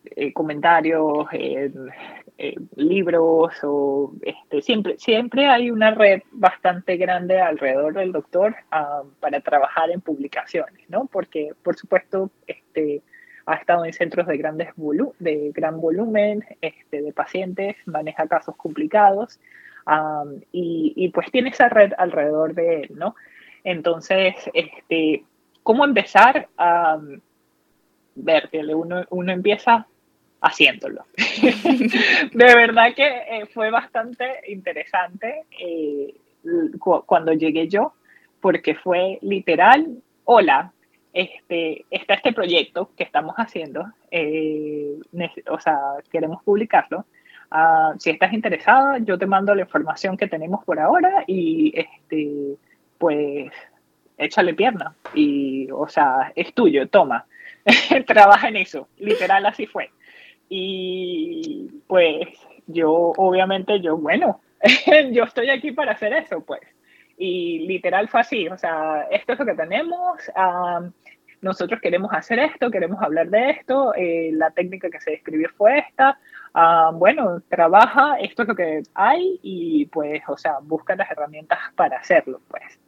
eh, comentarios, eh, libros o este, siempre, siempre hay una red bastante grande alrededor del doctor para trabajar en publicaciones, ¿no? Porque, por supuesto, este, ha estado en centros de, grandes de gran volumen este, de pacientes, maneja casos complicados y, y, pues tiene esa red alrededor de él, ¿no? Entonces, este, ¿cómo empezar a ver? Uno, uno empieza haciéndolo. de verdad que eh, fue bastante interesante eh, cuando llegué yo, porque fue literal, hola, este, está este proyecto que estamos haciendo, eh, o sea, queremos publicarlo. Ah, si estás interesada, yo te mando la información que tenemos por ahora y este, pues échale pierna y, o sea, es tuyo, toma, trabaja en eso, literal así fue. Y pues yo, obviamente, yo, bueno, yo estoy aquí para hacer eso, pues. Y literal fue así, o sea, esto es lo que tenemos, nosotros queremos hacer esto, queremos hablar de esto, eh, la técnica que se describió fue esta, bueno, trabaja, esto es lo que hay y pues, o sea, busca las herramientas para hacerlo, pues.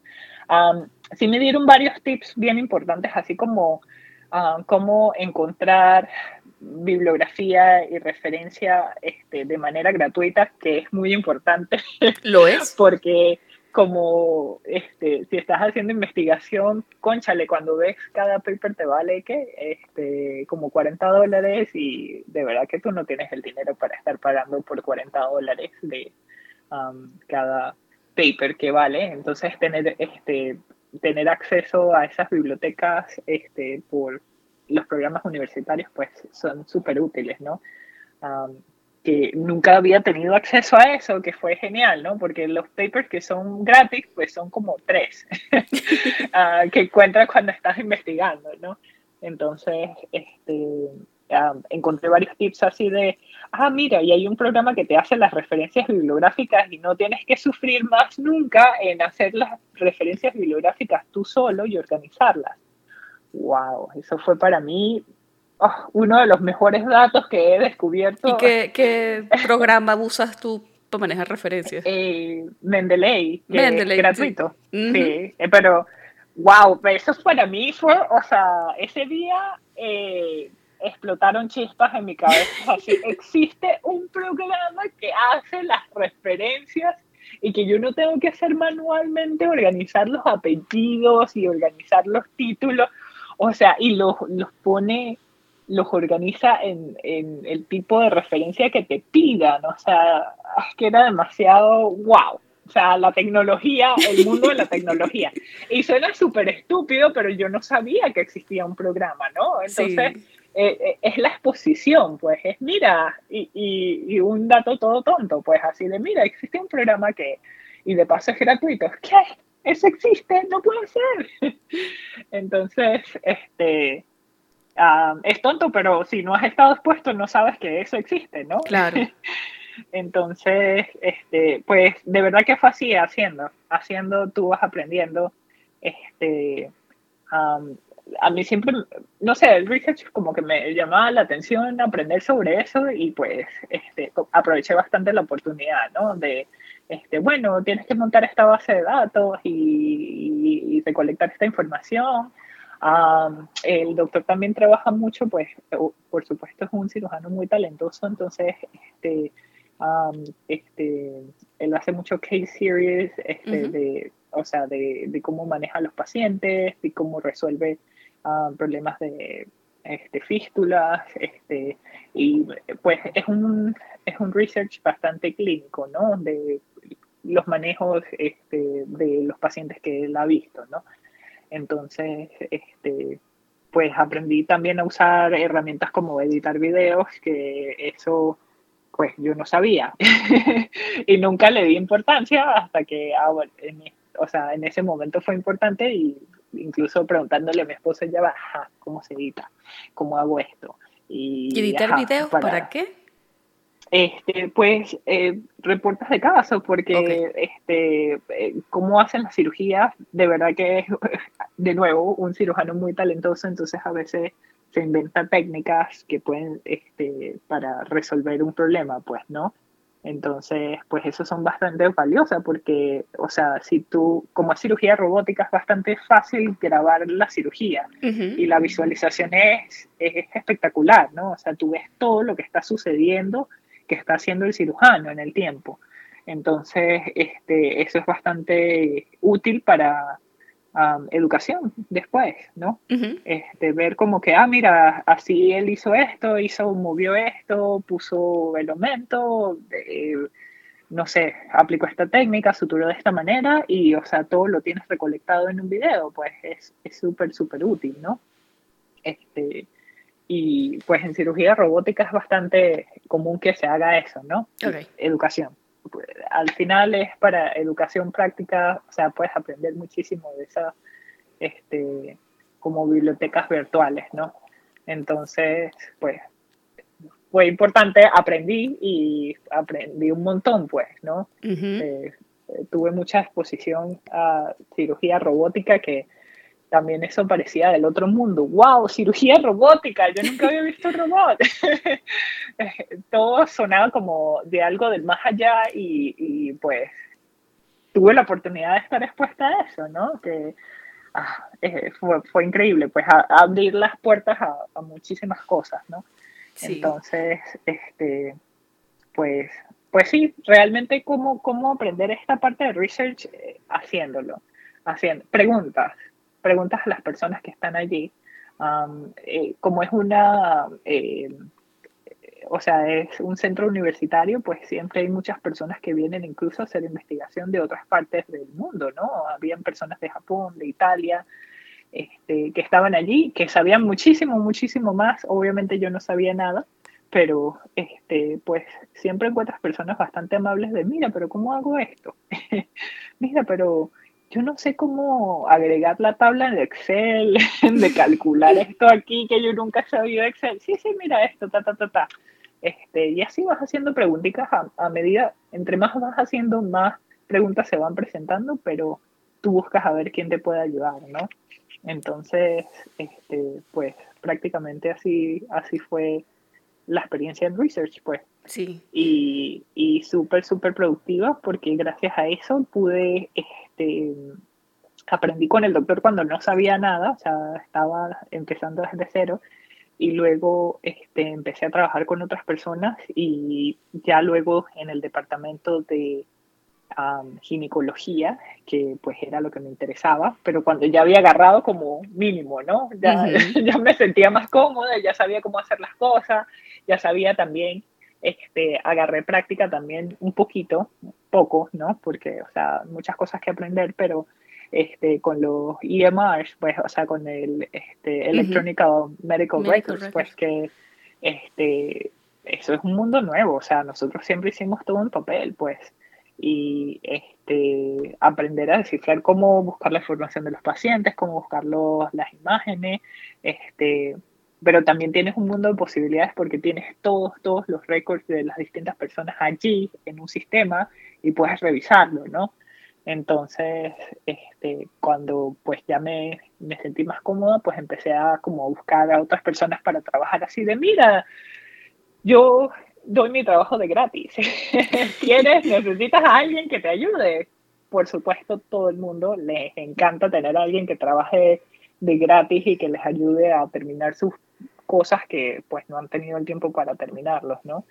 sí me dieron varios tips bien importantes, así como cómo encontrar bibliografía y referencia este, de manera gratuita, que es muy importante. Lo es. Porque como este, si estás haciendo investigación, conchale, cuando ves cada paper te vale que este, como 40 dólares y de verdad que tú no tienes el dinero para estar pagando por 40 dólares de um, cada paper que vale. Entonces tener, este, tener acceso a esas bibliotecas este, por los programas universitarios pues son súper útiles, ¿no? que nunca había tenido acceso a eso, que fue genial, ¿no? Porque los papers que son gratis, pues son como tres uh, que encuentras cuando estás investigando, ¿no? Entonces, este, encontré varios tips así de, ah, mira, y hay un programa que te hace las referencias bibliográficas y no tienes que sufrir más nunca en hacer las referencias bibliográficas tú solo y organizarlas wow, eso fue para mí oh, uno de los mejores datos que he descubierto. ¿Y qué, programa usas tú para manejar referencias? Eh, Mendeley, que gratuito. Sí, eh, pero wow, eso para mí fue, o sea, ese día eh, explotaron chispas en mi cabeza. Así, existe un programa que hace las referencias y que yo no tengo que hacer manualmente organizar los apellidos y organizar los títulos. O sea, y los, los pone, los organiza en, en, el tipo de referencia que te pidan. O sea, es que era demasiado wow. O sea, la tecnología, el mundo de la tecnología. Y suena súper estúpido, pero yo no sabía que existía un programa, ¿no? Entonces, eh, eh, es la exposición, pues es mira, y, y, y, un dato todo tonto, pues así de mira, existe un programa que, y de paso es gratuito. ¿Qué? Eso existe, no puede ser. Entonces, este, es tonto, pero si no has estado expuesto, no sabes que eso existe, ¿no? Claro. Entonces, este, pues de verdad que fue así, haciendo, haciendo, tú vas aprendiendo. Este, a mí siempre, no sé, el research como que me llamaba la atención aprender sobre eso y pues este, aproveché bastante la oportunidad, ¿no? De, este, bueno, tienes que montar esta base de datos y, recolectar esta información. el doctor también trabaja mucho, pues, por supuesto es un cirujano muy talentoso, entonces, este, este, él hace mucho case series, este, de, o sea, de, de, cómo maneja a los pacientes, y cómo resuelve problemas de este, fístulas, este, y pues es un, es un research bastante clínico, ¿no? De los manejos este, de los pacientes que él ha visto, ¿no? Entonces, este, pues aprendí también a usar herramientas como editar videos, que eso pues yo no sabía y nunca le di importancia hasta que, ah, en, o sea, en ese momento fue importante y incluso preguntándole a mi esposa, ya va, ¿cómo se edita? ¿Cómo hago esto? Y, ¿Editar videos para, qué? Este, pues eh, reportes de caso, porque este, eh, cómo hacen las cirugías, de verdad que es, de nuevo, un cirujano muy talentoso, entonces a veces se inventan técnicas que pueden, este, para resolver un problema, pues, ¿no? Entonces, pues eso son bastante valiosas porque, o sea, si tú, como es cirugía robótica, es bastante fácil grabar la cirugía y la visualización es, es, espectacular, ¿no? O sea, tú ves todo lo que está sucediendo, que está haciendo el cirujano en el tiempo. Entonces, este, eso es bastante útil para, educación después, ¿no? este, ver como que, ah, mira, así él hizo esto, hizo, movió esto, puso el aumento, no sé, aplicó esta técnica, suturó de esta manera y, o sea, todo lo tienes recolectado en un video, pues es súper, súper útil, ¿no? Este, y pues en cirugía robótica es bastante común que se haga eso, ¿no? Educación al final es para educación práctica, o sea, puedes aprender muchísimo de esas, este, como bibliotecas virtuales, ¿no? Entonces, pues, fue importante, aprendí y aprendí un montón, pues, ¿no? Eh, tuve mucha exposición a cirugía robótica que también eso parecía del otro mundo. ¡Wow! Cirugía robótica, yo nunca había visto un robot. Todo sonaba como de algo del más allá y, pues tuve la oportunidad de estar expuesta a eso, ¿no? Que ah, eh, fue, increíble, pues abrir las puertas a, muchísimas cosas, ¿no? Entonces, este, pues, pues sí, realmente cómo, cómo aprender esta parte de research eh, haciéndolo, haciendo preguntas, preguntas a las personas que están allí. Eh, como es una, eh, o sea, es un centro universitario, pues siempre hay muchas personas que vienen incluso a hacer investigación de otras partes del mundo, ¿no? Habían personas de Japón, de Italia, este, que estaban allí, que sabían muchísimo, muchísimo más. Obviamente yo no sabía nada, pero este, pues siempre encuentras personas bastante amables de, mira, pero ¿cómo hago esto? mira, pero yo no sé cómo agregar la tabla en Excel, de calcular esto aquí que yo nunca he sabido Excel. Sí, sí, mira esto, ta, ta, ta, ta. Este, y así vas haciendo preguntitas a, medida, entre más vas haciendo, más preguntas se van presentando, pero tú buscas a ver quién te puede ayudar, ¿no? Entonces, este, pues prácticamente así, así fue la experiencia en research, pues. Sí. Y, y súper, súper productiva porque gracias a eso pude, este, aprendí con el doctor cuando no sabía nada, o sea, estaba empezando desde cero y luego este, empecé a trabajar con otras personas y ya luego en el departamento de ginecología, que pues era lo que me interesaba, pero cuando ya había agarrado como mínimo, ¿no? Ya, ya me sentía más cómoda, ya sabía cómo hacer las cosas, ya sabía también, este, agarré práctica también un poquito, poco, ¿no? Porque, o sea, muchas cosas que aprender, pero este, con los EMRs, pues, o sea, con el este, Electronic Medical, Records, pues que este, eso es un mundo nuevo, o sea, nosotros siempre hicimos todo en papel, pues, y este, aprender a descifrar cómo buscar la información de los pacientes, cómo buscar los, las imágenes, este, pero también tienes un mundo de posibilidades porque tienes todos, todos los récords de las distintas personas allí en un sistema y puedes revisarlo, ¿no? Entonces, este, cuando pues ya me, me sentí más cómoda, pues empecé a como buscar a otras personas para trabajar así de, mira, yo doy mi trabajo de gratis. ¿Quieres, necesitas a alguien que te ayude? Por supuesto, todo el mundo les encanta tener a alguien que trabaje de gratis y que les ayude a terminar sus cosas que pues no han tenido el tiempo para terminarlos, ¿no?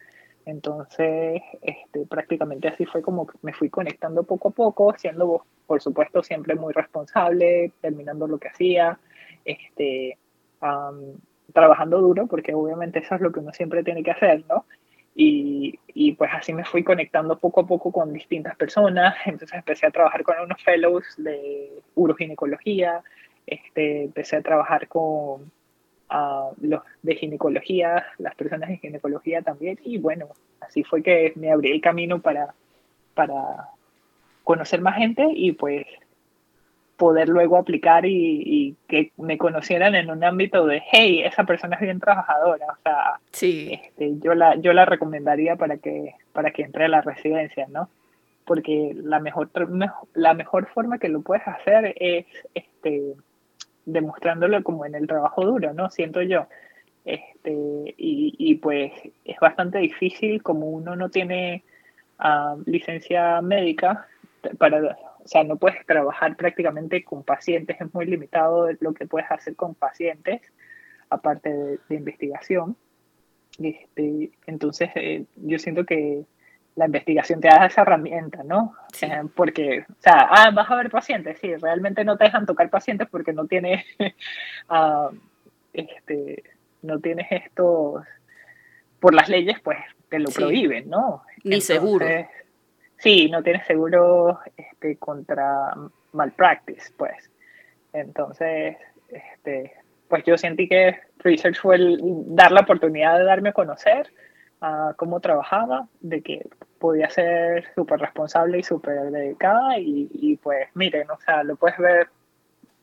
Entonces, este, prácticamente así fue como me fui conectando poco a poco, siendo, por supuesto, siempre muy responsable, terminando lo que hacía, este, trabajando duro, porque obviamente eso es lo que uno siempre tiene que hacer, ¿no? Y, y, pues así me fui conectando poco a poco con distintas personas, entonces empecé a trabajar con unos fellows de uroginecología, este, empecé a trabajar con los de ginecología, las personas de ginecología también, y bueno, así fue que me abrí el camino para, para conocer más gente y pues poder luego aplicar y, que me conocieran en un ámbito de, hey, esa persona es bien trabajadora, o sea, sí. Este, yo, la, yo la recomendaría para que, para que entre a la residencia, ¿no? Porque la mejor, la mejor forma que lo puedes hacer es este, demostrándolo como en el trabajo duro, ¿no? Siento yo. Este, y, y pues es bastante difícil como uno no tiene ah, licencia médica para, o sea, no puedes trabajar prácticamente con pacientes, es muy limitado lo que puedes hacer con pacientes, aparte de, investigación. Este, entonces, eh, yo siento que la investigación te da esa herramienta, ¿no? Eh, porque, o sea, ah, vas a ver pacientes, sí, realmente no te dejan tocar pacientes porque no tienes, uh, este, no tienes estos, por las leyes, pues te lo prohíben, ¿no? Ni seguro. Sí, no tienes seguro este, contra malpractice, pues. Entonces, este, pues yo sentí que research fue el, dar la oportunidad de darme a conocer cómo trabajaba, de que podía ser súper responsable y súper dedicada y, pues miren, o sea, lo puedes ver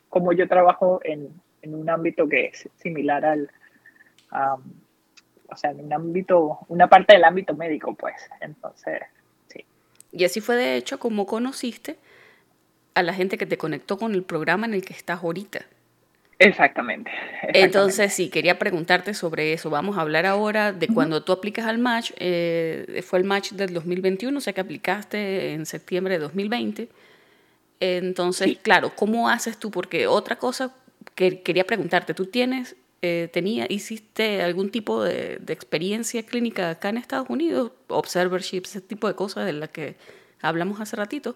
como yo trabajo en, en un ámbito que es similar al, o sea, en un ámbito, una parte del ámbito médico, pues, entonces, sí. Y así fue de hecho como conociste a la gente que te conectó con el programa en el que estás ahorita. Exactamente, Entonces, sí, quería preguntarte sobre eso. Vamos a hablar ahora de cuando tú aplicas al match. Eh, fue el match del 2021, o sea que aplicaste en septiembre de 2020. Entonces, claro, ¿cómo haces tú? Porque otra cosa que quería preguntarte, ¿tú tienes, eh, tenía, hiciste algún tipo de, de, experiencia clínica acá en Estados Unidos? Observerships, ese tipo de cosas de las que hablamos hace ratito.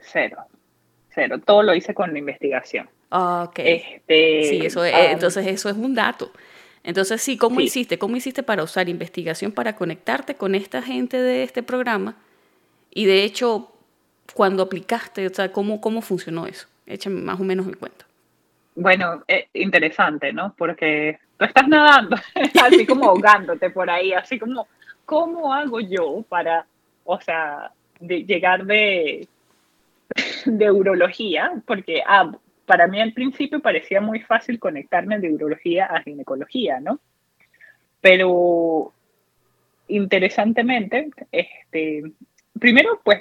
Cero, cero. Todo lo hice con la investigación. Ah, ok. Este, sí, eso es, entonces eso es un dato. Entonces, sí, ¿cómo hiciste? ¿Cómo hiciste para usar investigación para conectarte con esta gente de este programa? Y de hecho, cuando aplicaste, o sea, ¿cómo, cómo funcionó eso? Échame más o menos el cuento. Bueno, es interesante, ¿no? Porque tú estás nadando, así como ahogándote por ahí, así como, ¿cómo hago yo para, o sea, de llegar de, de urología? Porque, ah, para mí al principio parecía muy fácil conectarme de urología a ginecología, ¿no? Pero interesantemente, este, primero, pues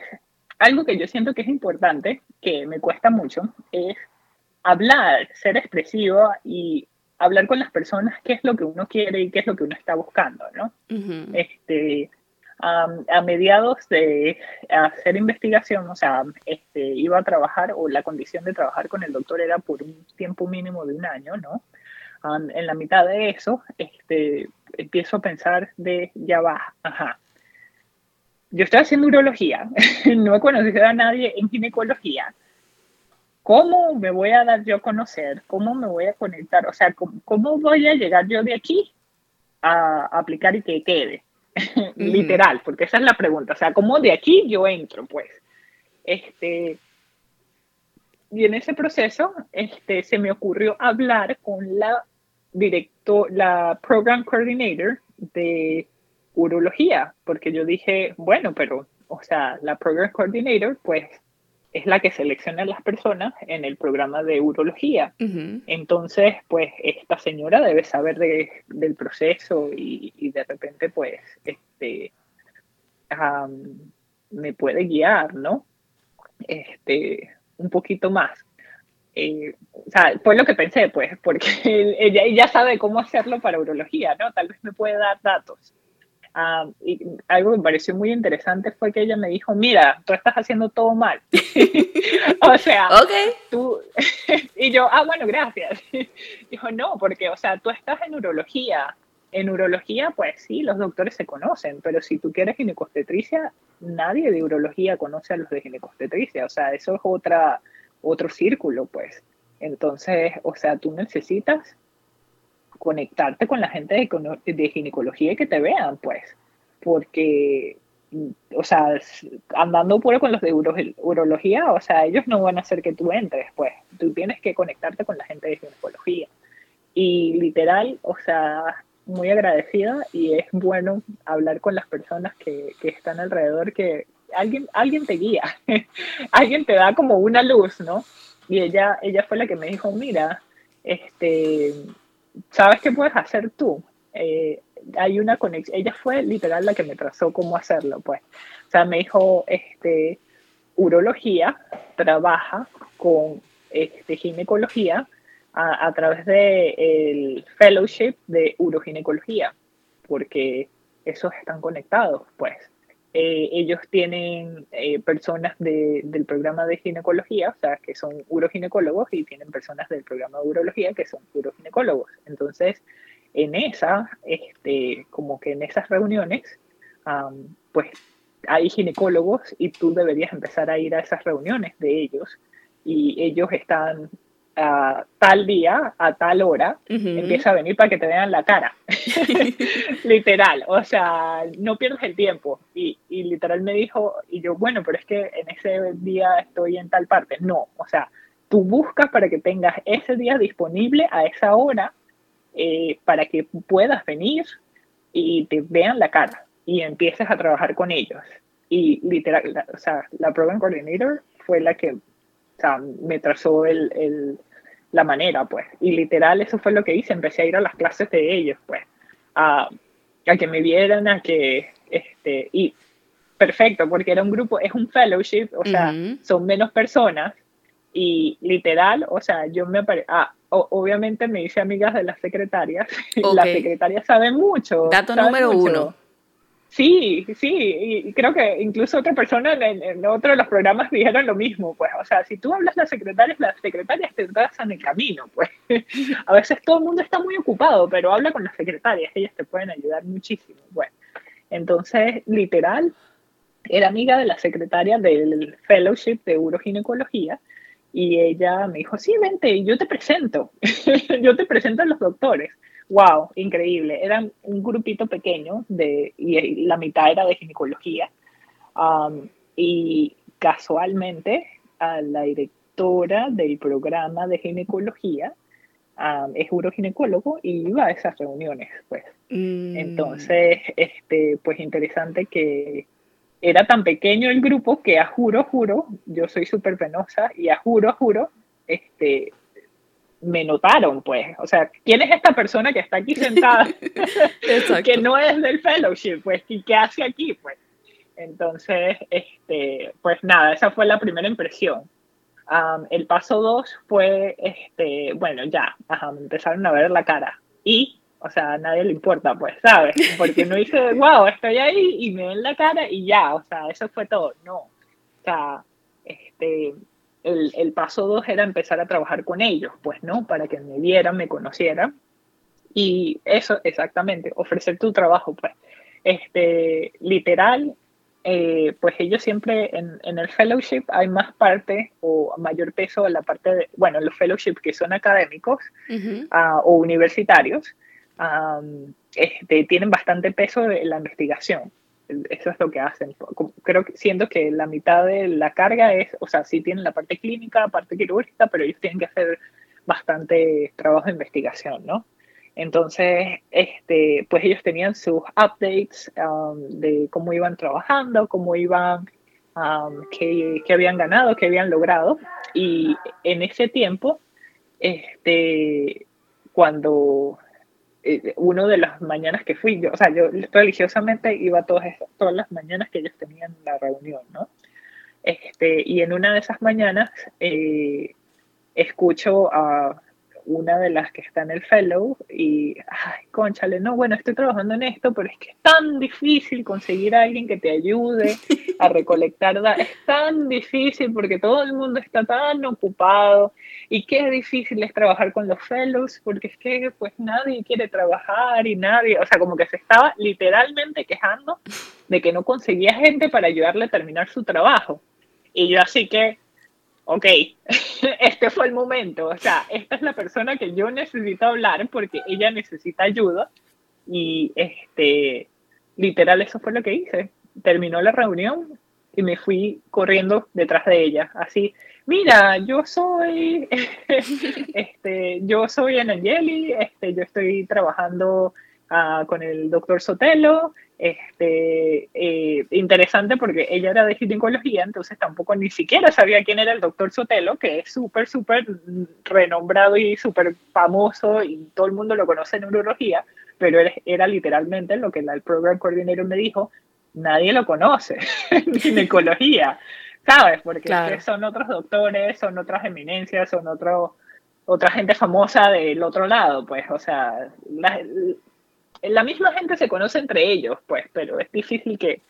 algo que yo siento que es importante, que me cuesta mucho, es hablar, ser expresivo y hablar con las personas qué es lo que uno quiere y qué es lo que uno está buscando, ¿no? este, a mediados de hacer investigación, o sea, este, iba a trabajar o la condición de trabajar con el doctor era por un tiempo mínimo de un año, ¿no? en la mitad de eso, este, empiezo a pensar de, ya va, ajá, yo estoy haciendo urología, no he conocido a nadie en ginecología, ¿cómo me voy a dar yo a conocer? ¿Cómo me voy a conectar? O sea, ¿cómo, cómo voy a llegar yo de aquí a aplicar y que quede? Literal, porque esa es la pregunta. O sea, ¿cómo de aquí yo entro? Pues, este, y en ese proceso, este, se me ocurrió hablar con la director, la program coordinator de urología, porque yo dije, bueno, pero, o sea, la program coordinator, pues, es la que selecciona a las personas en el programa de urología. Entonces, pues esta señora debe saber del proceso y, de repente, pues, este, me puede guiar, ¿no? Este, un poquito más. Eh, o sea, fue lo que pensé, pues, porque ella, ella sabe cómo hacerlo para urología, ¿no? Tal vez me puede dar datos. Y algo que me pareció muy interesante fue que ella me dijo, mira, tú estás haciendo todo mal. o sea, tú... y yo, ah, bueno, gracias. Dijo, no, porque, o sea, tú estás en urología. En urología, pues sí, los doctores se conocen, pero si tú quieres ginecostetricia, nadie de urología conoce a los de ginecostetricia. O sea, eso es otra, otro círculo, pues. Entonces, o sea, tú necesitas conectarte con la gente de, ginecología y que te vean, pues, porque, o sea, andando puro con los de urología, o sea, ellos no van a hacer que tú entres, pues, tú tienes que conectarte con la gente de ginecología. Y literal, o sea, muy agradecida y es bueno hablar con las personas que, que están alrededor, que alguien, alguien te guía, alguien te da como una luz, ¿no? Y ella, ella fue la que me dijo, mira, este, ¿sabes qué puedes hacer tú? Eh, hay una conexión, ella fue literal la que me trazó cómo hacerlo, pues. O sea, me dijo, este, urología trabaja con este, ginecología a, través del el fellowship de uroginecología, porque esos están conectados, pues. Eh, ellos tienen eh, personas del programa de ginecología, o sea, que son uroginecólogos, y tienen personas del programa de urología que son uroginecólogos. Entonces, en esa, este, como que en esas reuniones, pues hay ginecólogos y tú deberías empezar a ir a esas reuniones de ellos y ellos están a tal día, a tal hora, empieza a venir para que te vean la cara. literal, o sea, no pierdes el tiempo. Y, y, literal me dijo, y yo, bueno, pero es que en ese día estoy en tal parte. No, o sea, tú buscas para que tengas ese día disponible a esa hora eh, para que puedas venir y te vean la cara y empieces a trabajar con ellos. Y literal, o sea, la Program Coordinator fue la que sea, me trazó el, la manera, pues. Y literal, eso fue lo que hice. Empecé a ir a las clases de ellos, pues. A, a que me vieran, a que, este, y perfecto, porque era un grupo, es un fellowship, o sea, son menos personas. Y literal, o sea, yo me apare ah, obviamente me hice amigas de las secretarias. Las secretarias saben mucho. Dato número uno. Sí, sí, y creo que incluso otra persona en, otro de los programas dijeron lo mismo, pues, o sea, si tú hablas las secretarias, las secretarias te trazan el camino, pues. A veces todo el mundo está muy ocupado, pero habla con las secretarias, ellas te pueden ayudar muchísimo, bueno. Entonces, literal, era amiga de la secretaria del fellowship de uroginecología y ella me dijo, sí, vente, yo te presento, yo te presento a los doctores wow, increíble. Eran un grupito pequeño de, y la mitad era de ginecología. Um, y casualmente a la directora del programa de ginecología um, es uroginecólogo y iba a esas reuniones, pues. Mm. Entonces, este, pues interesante que era tan pequeño el grupo que a juro, juro, yo soy súper penosa y a juro, juro, este, me notaron, pues. O sea, ¿quién es esta persona que está aquí sentada? que no es del fellowship, pues, ¿y qué hace aquí, pues? Entonces, este, pues nada, esa fue la primera impresión. el paso dos fue, este, bueno, ya, me empezaron a ver la cara. Y, o sea, a nadie le importa, pues, ¿sabes? Porque no dice, wow, estoy ahí y me ven la cara y ya, o sea, eso fue todo. No. O sea, este, el, paso dos era empezar a trabajar con ellos, pues, ¿no? Para que me vieran, me conocieran. Y eso, exactamente, ofrecer tu trabajo, pues. Este, literal, eh, pues ellos siempre en, el fellowship hay más parte o mayor peso en la parte de, bueno, los fellowships que son académicos ah, o universitarios, este, tienen bastante peso en la investigación eso es lo que hacen. Creo que siento que la mitad de la carga es, o sea, sí tienen la parte clínica, parte quirúrgica, pero ellos tienen que hacer bastante trabajo de investigación, ¿no? Entonces, este, pues ellos tenían sus updates um, de cómo iban trabajando, cómo iban, um, qué, qué, habían ganado, qué habían logrado. Y en ese tiempo, este, cuando eh, uno de las mañanas que fui, yo, o sea, yo religiosamente iba todas, todas las mañanas que ellos tenían la reunión, ¿no? Este, y en una de esas mañanas eh, escucho a, una de las que está en el fellow y, ay, conchale, no, bueno, estoy trabajando en esto, pero es que es tan difícil conseguir a alguien que te ayude a recolectar datos, es tan difícil porque todo el mundo está tan ocupado y qué difícil es trabajar con los fellows porque es que pues nadie quiere trabajar y nadie, o sea, como que se estaba literalmente quejando de que no conseguía gente para ayudarle a terminar su trabajo. Y yo así que, ok, este fue el momento, o sea, esta es la persona que yo necesito hablar porque ella necesita ayuda y este, literal eso fue lo que hice. Terminó la reunión y me fui corriendo detrás de ella, así, mira, yo soy, este, yo soy Anangeli, este, yo estoy trabajando uh, con el doctor Sotelo, este, eh, interesante porque ella era de ginecología, entonces tampoco ni siquiera sabía quién era el doctor Sotelo, que es súper, súper renombrado y súper famoso y todo el mundo lo conoce en urología, pero era, literalmente lo que el program coordinator me dijo, nadie lo conoce en ginecología, ¿sabes? Porque son otros doctores, son otras eminencias, son otro, otra gente famosa del otro lado, pues, o sea, la misma gente se conoce entre ellos, pues, pero es difícil que,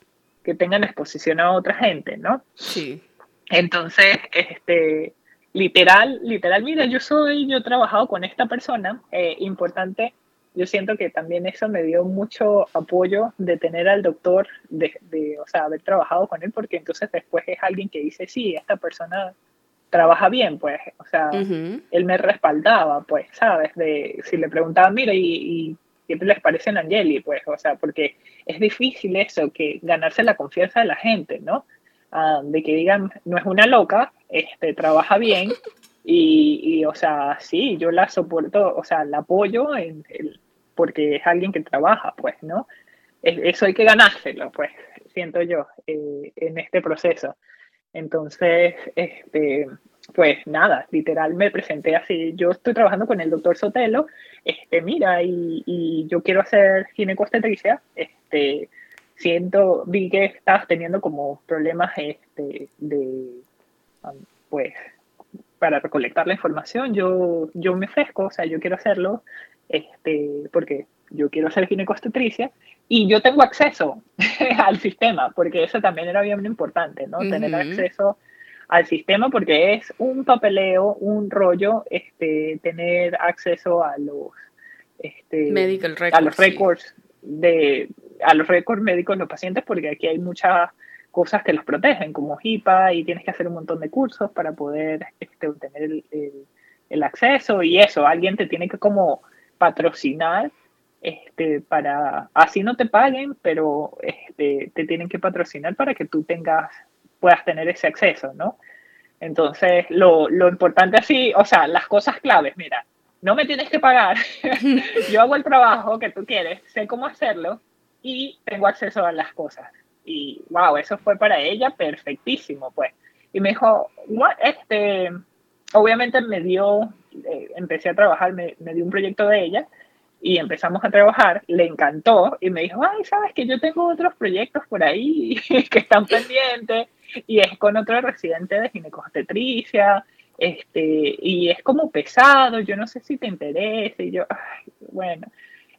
que tengan exposición a otra gente, ¿no? Sí. Entonces, este, literal, literal, mira, yo soy, yo he trabajado con esta persona, eh, importante, yo siento que también eso me dio mucho apoyo de tener al doctor, de, de, o sea, haber trabajado con él, porque entonces después es alguien que dice, sí, esta persona trabaja bien, pues, o sea, él me respaldaba, pues, ¿sabes? De, si le preguntaba, mira, y, y ¿qué les parece en Angeli? Pues, o sea, porque es difícil eso, que ganarse la confianza de la gente, ¿no? Ah, de que digan, no es una loca, este, trabaja bien y, o sea, sí, yo la soporto, o sea, la apoyo en el, porque es alguien que trabaja, pues, ¿no? Eso hay que ganárselo, pues, siento yo, eh, en este proceso. Entonces, este, pues nada, literal me presenté así, yo estoy trabajando con el doctor Sotelo, este, mira, y, yo quiero hacer ginecostetricia, este, siento, vi que estabas teniendo como problemas este, de, um, pues, para recolectar la información, yo, yo me ofrezco, o sea, yo quiero hacerlo, este, porque yo quiero hacer ginecostetricia y yo tengo acceso al sistema, porque eso también era bien importante, ¿no? Tener acceso al sistema porque es un papeleo, un rollo, este, tener acceso a los, este, Medical records, a los récords de, a los récords médicos de los pacientes porque aquí hay muchas cosas que los protegen, como HIPAA, y tienes que hacer un montón de cursos para poder este, obtener el, el, acceso y eso, alguien te tiene que como patrocinar este, para, así no te paguen, pero este, te tienen que patrocinar para que tú tengas puedas tener ese acceso, ¿no? Entonces, lo, lo importante así, o sea, las cosas claves, mira, no me tienes que pagar, yo hago el trabajo que tú quieres, sé cómo hacerlo y tengo acceso a las cosas. Y wow, eso fue para ella perfectísimo, pues. Y me dijo, What? este, obviamente me dio, eh, empecé a trabajar, me, me dio un proyecto de ella y empezamos a trabajar, le encantó y me dijo, ay, sabes que yo tengo otros proyectos por ahí que están pendientes y es con otro residente de ginecostetricia, este, y es como pesado, yo no sé si te interesa, y yo, ay, bueno,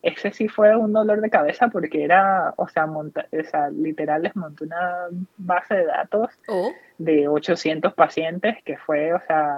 ese sí fue un dolor de cabeza porque era, o sea, monta, o sea literal les montó una base de datos oh. de 800 pacientes que fue, o sea,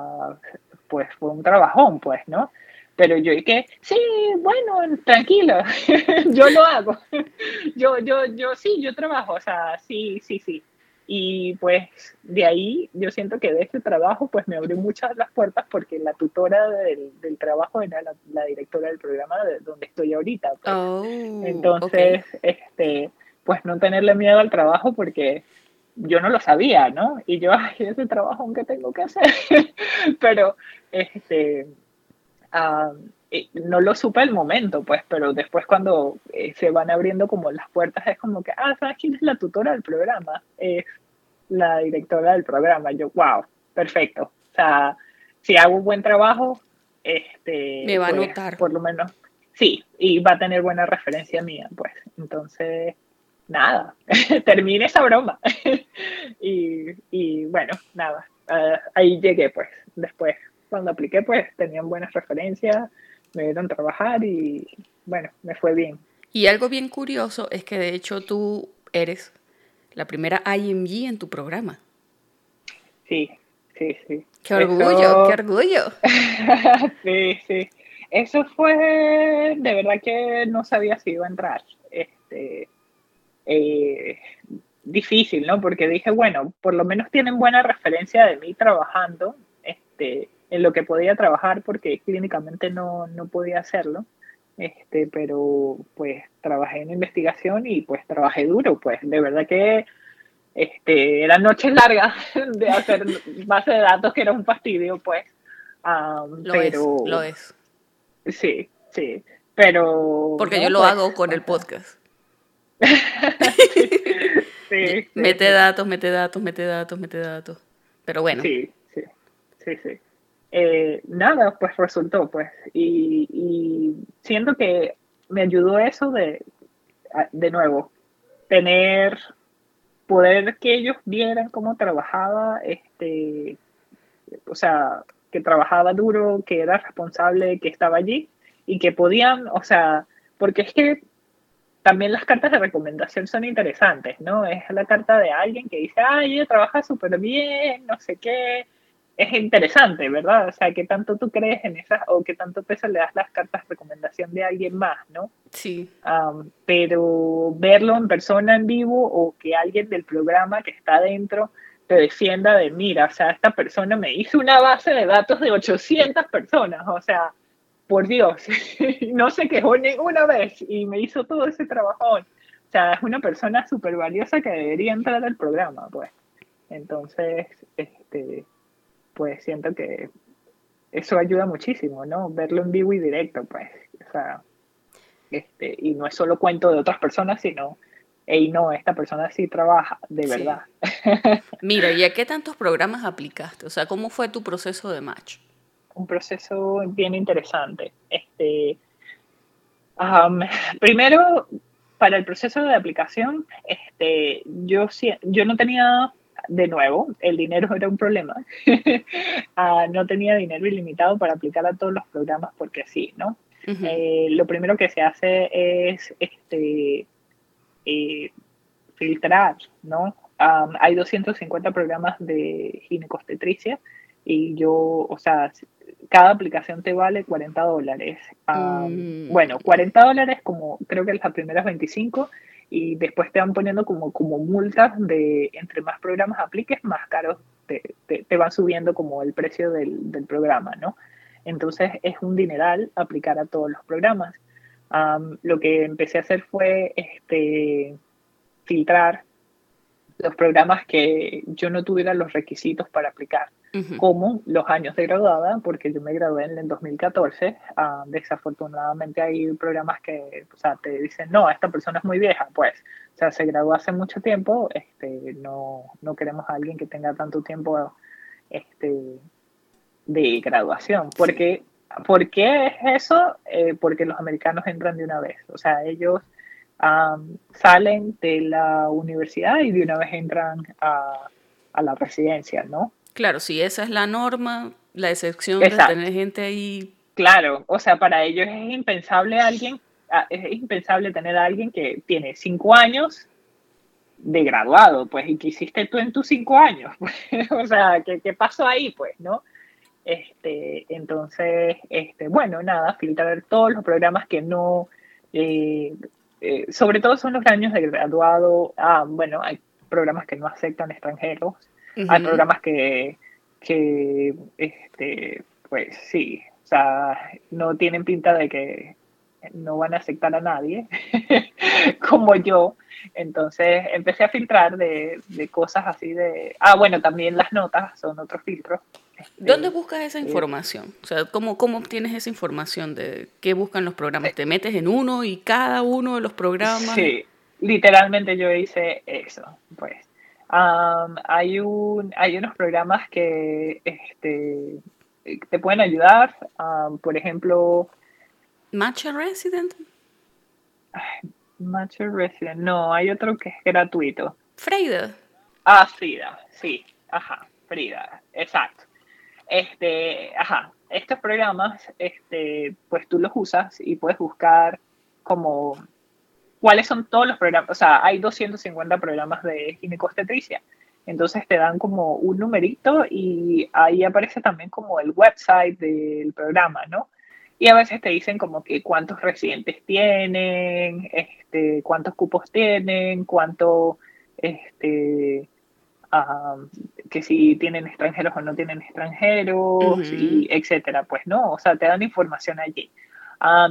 pues fue un trabajón, pues, ¿no? Pero yo dije, sí, bueno, tranquilo, yo lo hago. yo, yo, yo, sí, yo trabajo, o sea, sí, sí, sí. Y pues de ahí yo siento que de este trabajo pues me abrió muchas las puertas porque la tutora del, del trabajo era la, directora del programa de donde estoy ahorita. Pues. Oh, Entonces, este, pues no tenerle miedo al trabajo porque yo no lo sabía, ¿no? Y yo, ay, ese trabajo aunque tengo que hacer. Pero, este, no lo supe el momento, pues, pero después cuando eh, se van abriendo como las puertas es como que, ah, ¿sabes quién es la tutora del programa? Es la directora del programa. Yo, wow, perfecto. O sea, si hago un buen trabajo, este... Me va a pues, notar. Por lo menos, sí, y va a tener buena referencia mía, pues. Entonces, nada, termine esa broma. y, y, bueno, nada, ah, ahí llegué, pues, después cuando apliqué, pues tenían buenas referencias, me dieron trabajar y bueno, me fue bien. Y algo bien curioso es que de hecho tú eres la primera IMG en tu programa. Sí, sí, sí. Qué orgullo, qué orgullo. sí, sí. Eso fue, de verdad que no sabía si iba a entrar. Este, eh, difícil, ¿no? Porque dije, bueno, por lo menos tienen buena referencia de mí trabajando este, en lo que podía trabajar, porque clínicamente no, no podía hacerlo. Este, pero pues trabajé en investigación y pues trabajé duro, pues de verdad que este, eran noches largas de hacer base de datos que era un fastidio, pues. lo pero, es, lo es. Sí, sí, pero... Porque yo lo pues, hago con el podcast. sí, mete datos, mete datos, mete datos, mete datos. Pero bueno. Sí, sí, sí, sí. Eh, nada, pues resultó, pues. Y, siento que me ayudó eso de, de nuevo, tener, poder que ellos vieran cómo trabajaba, este, o sea, que trabajaba duro, que era responsable, que estaba allí y que podían, o sea, porque es que también las cartas de recomendación son interesantes, ¿no? Es la carta de alguien que dice, ay, trabaja súper bien, no sé qué. Es interesante, ¿verdad? O sea, que tanto tú crees en esas o que tanto peso le das las cartas de recomendación de alguien más, ¿no? Sí. pero verlo en persona, en vivo, o que alguien del programa que está dentro te defienda de, mira, o sea, esta persona me hizo una base de datos de 800 personas, o sea, por Dios, no se quejó ninguna vez y me hizo todo ese trabajo. O sea, es una persona súper valiosa que debería entrar al programa, pues. Entonces, este, pues siento que eso ayuda muchísimo, ¿no? Verlo en vivo y directo, pues. O sea, este, y no es solo cuento de otras personas, sino, hey, no, esta persona sí trabaja, de verdad. Mira, ¿y a qué tantos programas aplicaste? O sea, ¿cómo fue tu proceso de match? un proceso bien interesante. Este, primero, para el proceso de aplicación, este, yo, yo no tenía, de nuevo, el dinero era un problema. Ah, no tenía dinero ilimitado para aplicar a todos los programas porque sí, ¿no? Eh, lo primero que se hace es este, eh, filtrar, ¿no? hay 250 programas de ginecostetricia y yo, o sea, cada aplicación te vale 40 dólares. Mm. Bueno, 40 dólares como creo que las primeras 25 y después te van poniendo como, como multas de entre más programas apliques, más caros te, te, van subiendo como el precio del, del, programa, ¿no? Entonces es un dineral aplicar a todos los programas. lo que empecé a hacer fue este, filtrar los programas que yo no tuviera los requisitos para aplicar como los años de graduada, porque yo me gradué en el 2014. Ah, desafortunadamente hay programas que o sea, te dicen, no, esta persona es muy vieja, pues, o sea, se graduó hace mucho tiempo, este, no, no queremos a alguien que tenga tanto tiempo este, de graduación, porque... ¿Por qué es eso? Eh, porque los americanos entran de una vez. O sea, ellos salen de la universidad y de una vez entran a, a la residencia, ¿no? Claro, si esa es la norma, la excepción de tener gente ahí. Claro, o sea, para ellos es impensable alguien, es impensable tener a alguien que tiene cinco años de graduado, pues, y qué hiciste tú en tus cinco años, o sea, ¿qué, ¿qué, pasó ahí, pues, no? Este, entonces, este, bueno, nada, filtrar todos los programas que no, eh, eh, sobre todo son los años de graduado, ah, bueno, hay programas que no aceptan extranjeros, hay programas que, que, este, pues sí, o sea, no tienen pinta de que no van a aceptar a nadie, como yo. Entonces empecé a filtrar de, de, cosas así de... Ah, bueno, también las notas son otros filtros. ¿Dónde buscas esa eh, información? O sea, ¿cómo, ¿cómo obtienes esa información de qué buscan los programas? ¿Te metes en uno y cada uno de los programas? Sí, literalmente yo hice eso, pues hay, un, hay unos programas que este, te pueden ayudar. por ejemplo... Match Resident. Match Resident. No, hay otro que es gratuito. Frida. Ah, Frida, sí. Ajá, Frida, exacto. Este, ajá, estos programas, este, pues tú los usas y puedes buscar como cuáles son todos los programas, o sea, hay 250 programas de ginecostetricia. Entonces te dan como un numerito y ahí aparece también como el website del programa, ¿no? Y a veces te dicen como que cuántos residentes tienen, este, cuántos cupos tienen, cuánto, este, que si tienen extranjeros o no tienen extranjeros, y etcétera, pues no, o sea, te dan información allí.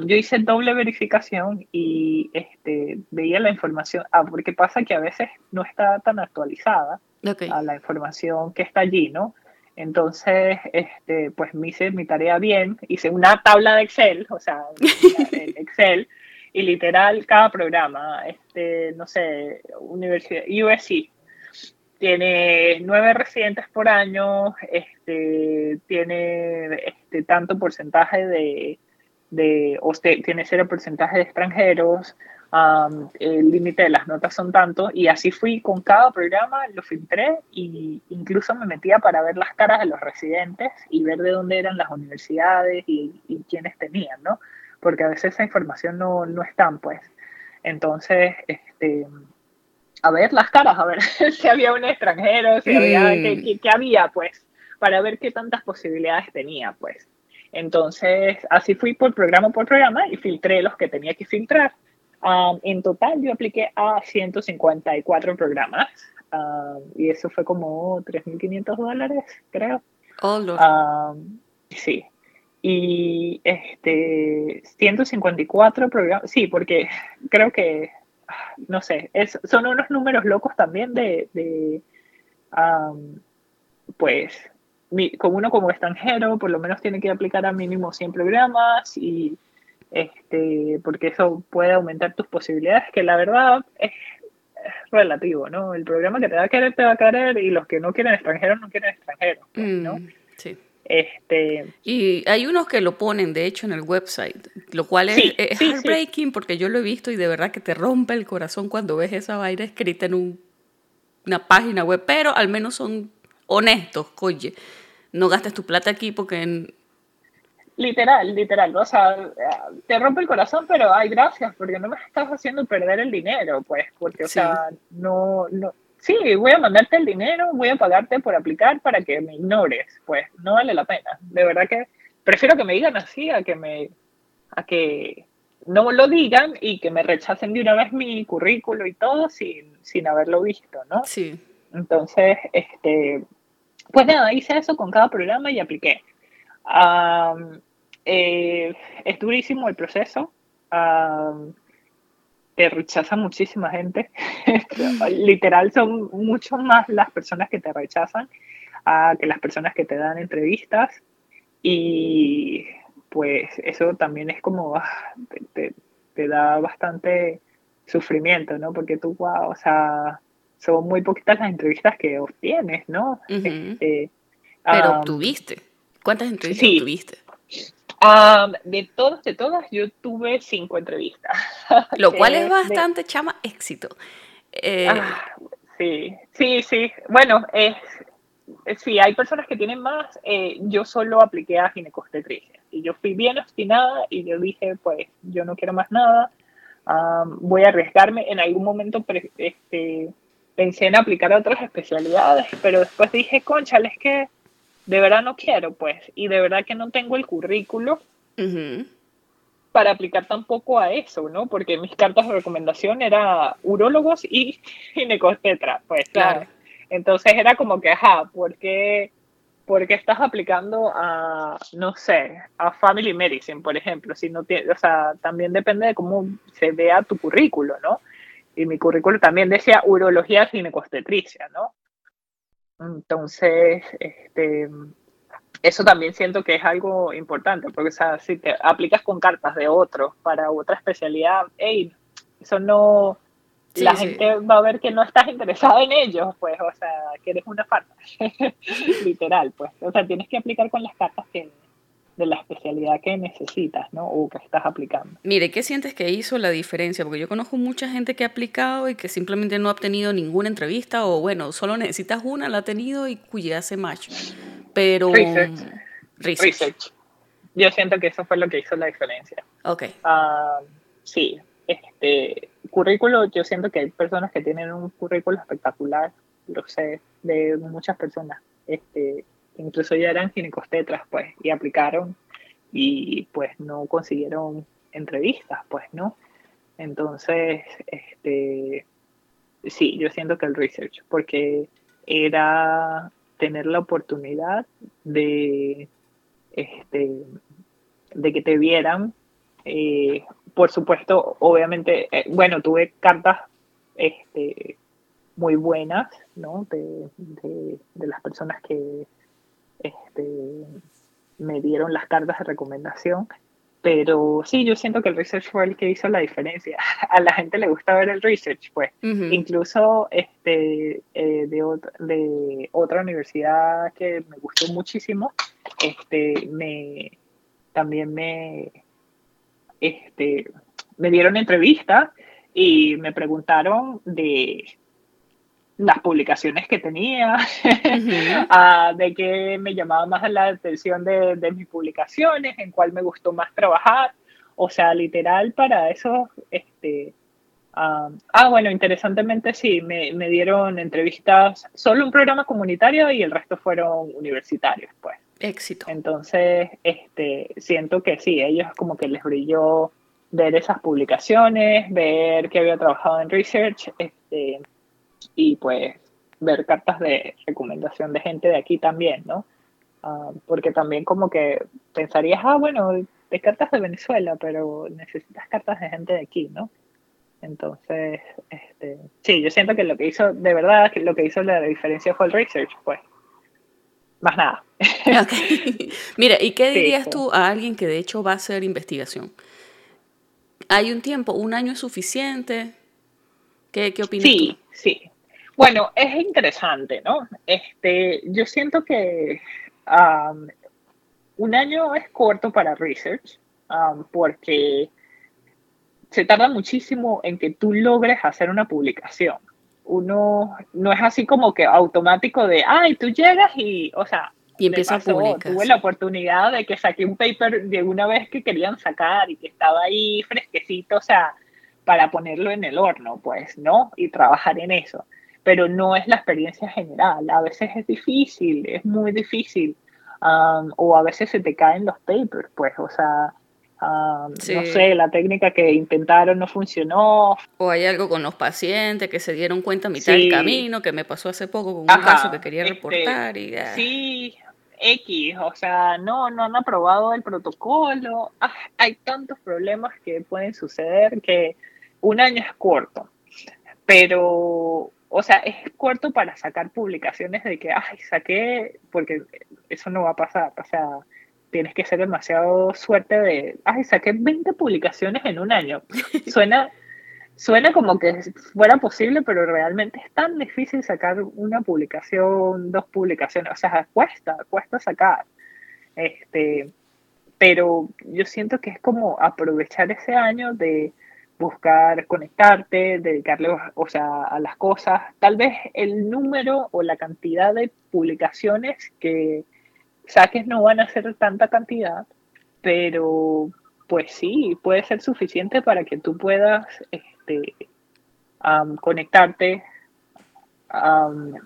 yo hice doble verificación y este, veía la información, ah, porque pasa que a veces no está tan actualizada a la información que está allí, ¿no? Entonces, este, pues me hice mi tarea bien, hice una tabla de Excel, o sea, Excel, y literal cada programa, este, no sé, universidad, USC, tiene nueve residentes por año, este, tiene este, tanto porcentaje de, de o tiene cero porcentaje de extranjeros, el límite de las notas son tanto, y así fui con cada programa, lo filtré e incluso me metía para ver las caras de los residentes y ver de dónde eran las universidades y, y quiénes tenían, ¿no? Porque a veces esa información no, no están, pues. Entonces, este, a ver las caras, a ver si había un extranjero, si había, qué, había, pues, para ver qué tantas posibilidades tenía, pues. Entonces, así fui por programa por programa y filtré los que tenía que filtrar. en total, yo apliqué a 154 programas y eso fue como 3.500 dólares, creo. Oh, sí. Y este, 154 programas, sí, porque creo que no sé, es, son unos números locos también de, de pues, como uno como extranjero, por lo menos tiene que aplicar a mínimo 100 programas y este, porque eso puede aumentar tus posibilidades, que la verdad es, relativo, ¿no? El programa que te va a querer, te va a querer y los que no quieren extranjeros, no quieren extranjeros, pues, ¿no? Mm, sí. Este, y hay unos que lo ponen, de hecho, en el website, lo cual es, heartbreaking porque yo lo he visto y de verdad que te rompe el corazón cuando ves esa vaina escrita en un, una página web, pero al menos son honestos, oye, no gastes tu plata aquí porque... Literal, literal, o sea, te rompe el corazón, pero hay gracias, porque no me estás haciendo perder el dinero, pues, porque, o sea, no, no, sí, voy a mandarte el dinero, voy a pagarte por aplicar para que me ignores, pues no vale la pena. De verdad que prefiero que me digan así a que me a que no lo digan y que me rechacen de una vez mi currículo y todo sin, sin haberlo visto, ¿no? Sí. Entonces, este, pues nada, hice eso con cada programa y apliqué. Eh, es durísimo el proceso te rechaza muchísima gente. Literal, son mucho más las personas que te rechazan que las personas que te dan entrevistas. Y pues eso también es como, ah, te, da bastante sufrimiento, ¿no? Porque tú, wow, o sea, son muy poquitas las entrevistas que obtienes, ¿no? Este, Pero obtuviste. ¿Cuántas entrevistas sí. obtuviste? De todas, de todas, yo tuve cinco entrevistas. Lo cual es bastante chama éxito. Eh, ah, sí, sí, sí. Bueno, es, sí, hay personas que tienen más. Eh, yo solo apliqué a ginecostetricia y yo fui bien obstinada y yo dije, pues, yo no quiero más nada. voy a arriesgarme. En algún momento este, pensé en aplicar a otras especialidades, pero después dije, conchales, es que de verdad no quiero, pues, y de verdad que no tengo el currículo para aplicar tampoco a eso, ¿no? Porque mis cartas de recomendación eran urólogos y ginecostetra, pues, claro. Entonces era como que, ajá, ¿por qué, ¿por qué estás aplicando a, no sé, a Family Medicine, por ejemplo? Si no tiene, o sea, también depende de cómo se vea tu currículo, ¿no? Y mi currículo también decía urología ginecostetricia, ¿no? Entonces, este, eso también siento que es algo importante, porque o sea, si te aplicas con cartas de otro para otra especialidad, hey, eso no, la gente va a ver que no estás interesado en ellos, pues, o sea, que eres una falta, literal, pues, o sea, tienes que aplicar con las cartas que, de la especialidad que necesitas, ¿no? O que estás aplicando. Mire, ¿qué sientes que hizo la diferencia? Porque yo conozco mucha gente que ha aplicado y que simplemente no ha obtenido ninguna entrevista o bueno, solo necesitas una, la ha tenido y cuya hace match. pero... Research. Yo siento que eso fue lo que hizo la diferencia. Ok. Ah, sí, este currículo, yo siento que hay personas que tienen un currículo espectacular, lo sé, de muchas personas, este, incluso ya eran ginecostetras, pues, y aplicaron y pues no consiguieron entrevistas, pues, ¿no? Entonces, este, sí, yo siento que el research, porque era tener la oportunidad de, este, de que te vieran. Eh, por supuesto, obviamente, eh, bueno, tuve cartas este, muy buenas, ¿no? De, de las personas que este, me dieron las cartas de recomendación. Pero sí, yo siento que el research fue el que hizo la diferencia. A la gente le gusta ver el research, pues. Incluso este, eh, de, de, otra universidad que me gustó muchísimo, este, me, también me, este, me dieron entrevista y me preguntaron de las publicaciones que tenía, ah, de qué me llamaba más la atención de, de, mis publicaciones, en cuál me gustó más trabajar. O sea, literal para eso, este, ah, ah bueno, interesantemente sí, me, me, dieron entrevistas, solo un programa comunitario y el resto fueron universitarios, pues. Éxito. Entonces, este, siento que sí, ellos como que les brilló ver esas publicaciones, ver que había trabajado en research, este, y pues ver cartas de recomendación de gente de aquí también, ¿no? Ah, porque también como que pensarías, ah, bueno, de cartas de Venezuela, pero necesitas cartas de gente de aquí, ¿no? Entonces, este, sí, yo siento que lo que hizo, de verdad, que lo que hizo la diferencia fue el research, pues. Más nada. Mira, ¿y qué dirías tú a alguien que de hecho va a hacer investigación? ¿Hay un tiempo? ¿Un año es suficiente? ¿Qué, qué opinas sí, Sí, bueno, es interesante, ¿no? Este, yo siento que un año es corto para research porque se tarda muchísimo en que tú logres hacer una publicación. Uno no es así como que automático de, ay, tú llegas y, o sea, y empieza a publicar. Tuve la oportunidad de que saqué un paper de una vez que querían sacar y que estaba ahí fresquecito, o sea, para ponerlo en el horno, pues, ¿no? Y trabajar en eso pero no es la experiencia general. A veces es difícil, es muy difícil. Um, o a veces se te caen los papers, pues, o sea, um, no sé, la técnica que intentaron no funcionó. O hay algo con los pacientes que se dieron cuenta a mitad del camino, que me pasó hace poco con un caso que quería este, reportar. Y, Sí, X, o sea, no, no han aprobado el protocolo. Ah, hay tantos problemas que pueden suceder que un año es corto, pero o sea, es corto para sacar publicaciones de que, ay, saqué, porque eso no va a pasar, o sea, tienes que ser demasiado suerte de, ay, saqué 20 publicaciones en un año. Suena, suena como que fuera posible, pero realmente es tan difícil sacar una publicación, dos publicaciones, o sea, cuesta, cuesta sacar. Este, pero yo siento que es como aprovechar ese año de buscar conectarte, dedicarle o sea, a las cosas. Tal vez el número o la cantidad de publicaciones que saques no van a ser tanta cantidad, pero pues sí, puede ser suficiente para que tú puedas este, conectarte,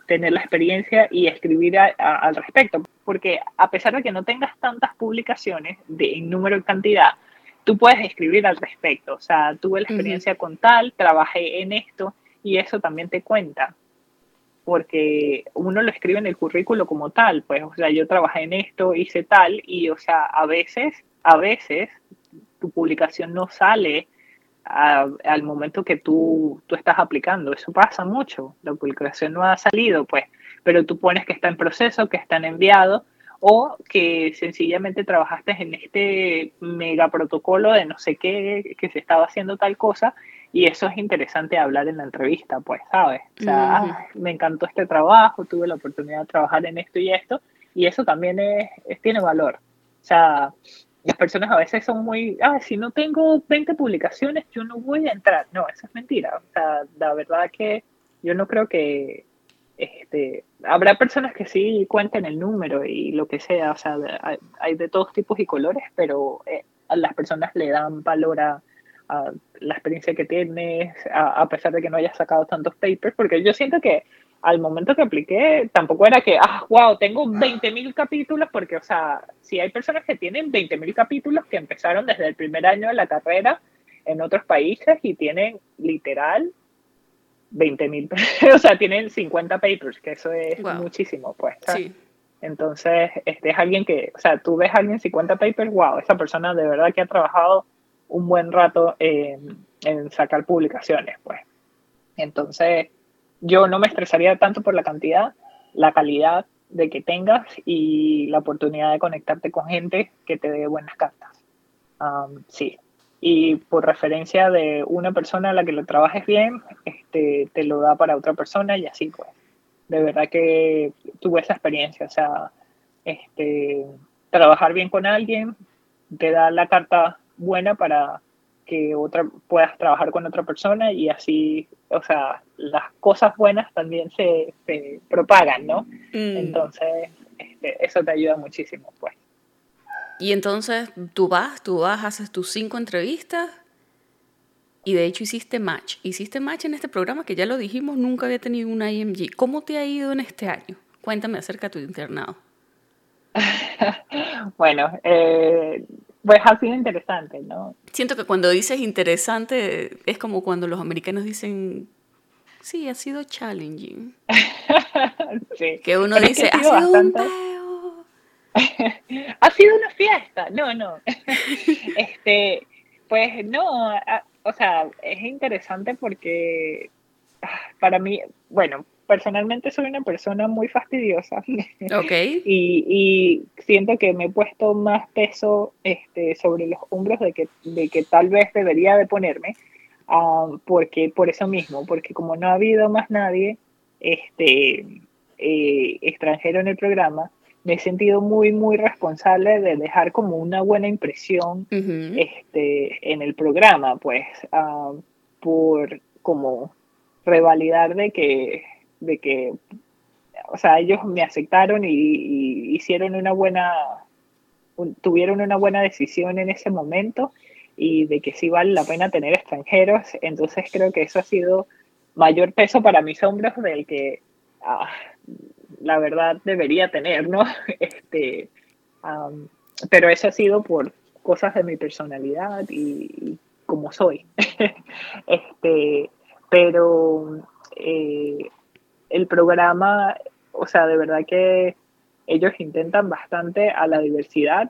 tener la experiencia y escribir al respecto. Porque a pesar de que no tengas tantas publicaciones de, en número y cantidad, tú puedes escribir al respecto. O sea, tuve la experiencia con tal, trabajé en esto y eso también te cuenta. Porque uno lo escribe en el currículo como tal, pues, o sea, yo trabajé en esto, hice tal, y, o sea, a veces, a veces, tu publicación no sale al momento que tú, tú estás aplicando. Eso pasa mucho. La publicación no ha salido, pues, pero tú pones que está en proceso, que está en enviado, o que sencillamente trabajaste en este mega protocolo de no sé qué, que se estaba haciendo tal cosa, y eso es interesante hablar en la entrevista, pues, ¿sabes? O sea, me encantó este trabajo, tuve la oportunidad de trabajar en esto y esto, y eso también es, tiene valor. O sea, las personas a veces son muy, ah, si no tengo 20 publicaciones, yo no voy a entrar. No, eso es mentira. O sea, la verdad que yo no creo que este, habrá personas que sí cuenten el número y lo que sea, o sea, hay, de todos tipos y colores, pero eh, a las personas le dan valor a, la experiencia que tienes, a, pesar de que no hayas sacado tantos papers, porque yo siento que al momento que apliqué, tampoco era que, ah, wow, tengo 20.000 capítulos, porque, o sea, si hay personas que tienen 20.000 capítulos que empezaron desde el primer año de la carrera en otros países y tienen literal 20.000, o sea, tienen 50 papers, que eso es muchísimo, pues. Sí. Entonces, este es alguien que, o sea, tú ves a alguien 50 papers, wow, esa persona de verdad que ha trabajado un buen rato en, en sacar publicaciones, pues. Entonces, yo no me estresaría tanto por la cantidad, la calidad de que tengas y la oportunidad de conectarte con gente que te dé buenas cartas. Um, sí, y por referencia de una persona a la que lo trabajes bien, este, te lo da para otra persona y así pues. De verdad que tuve esa experiencia, o sea, este, trabajar bien con alguien te da la carta buena para que otra puedas trabajar con otra persona y así, o sea, las cosas buenas también se, se propagan, ¿no? Mm. Entonces, este, eso te ayuda muchísimo, pues. Y entonces tú vas, tú vas, haces tus cinco entrevistas y de hecho hiciste match. Hiciste match en este programa que ya lo dijimos, nunca había tenido una IMG. ¿Cómo te ha ido en este año? Cuéntame acerca de tu internado. bueno, eh, pues ha sido interesante, ¿no? Siento que cuando dices interesante es como cuando los americanos dicen, sí, ha sido challenging. sí. Que uno dice, ha sido un ha sido una fiesta. No, no. este, pues no, o sea, es interesante porque ah, para mí, bueno, personalmente soy una persona muy fastidiosa. Ok. y, siento que me he puesto más peso este, sobre los hombros de que, de que tal vez debería de ponerme, ah, porque por eso mismo, porque como no ha habido más nadie este, eh, extranjero en el programa, me he sentido muy, muy responsable de dejar como una buena impresión este, en el programa, pues, ah, por como revalidar de que, de que, o sea, ellos me aceptaron y, hicieron una buena, tuvieron una buena decisión en ese momento y de que sí vale la pena tener extranjeros, entonces creo que eso ha sido mayor peso para mis hombros del que ah, la verdad debería tener, ¿no? Este, pero eso ha sido por cosas de mi personalidad y, como soy. este, pero eh, el programa, o sea, de verdad que ellos intentan bastante a la diversidad.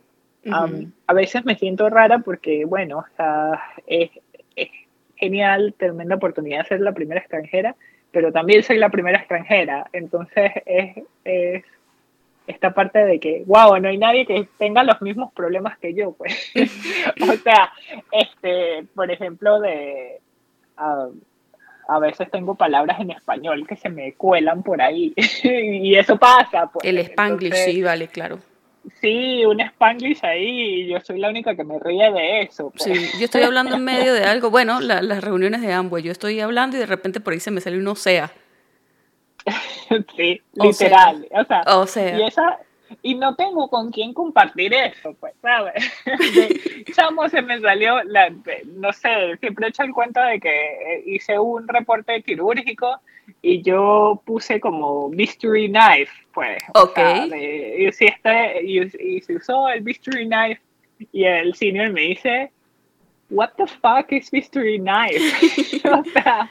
a veces me siento rara porque, bueno, o sea, es, es genial, tremenda oportunidad de ser la primera extranjera, pero también soy la primera extranjera. Entonces es, esta parte de que, wow, no hay nadie que tenga los mismos problemas que yo, pues. o sea, este, por ejemplo, de... a veces tengo palabras en español que se me cuelan por ahí y eso pasa. Pues. El spanglish, sí, vale, claro sí, un spanglish ahí y yo soy la única que me ríe de eso. Pues. Sí, yo estoy hablando en medio de algo, bueno, las reuniones de ambos, yo estoy hablando y de repente por ahí se me sale un sea. sí, literal. O sea, Y, esa, y no tengo con quién compartir eso, pues, ¿sabes? chamo se me salió, la, no sé, siempre he hecho el cuento de que hice un reporte quirúrgico y yo puse como mystery knife, pues. Ok. y, si este, y, se usó el mystery knife y el senior me dice, what the fuck is mystery knife? o sea,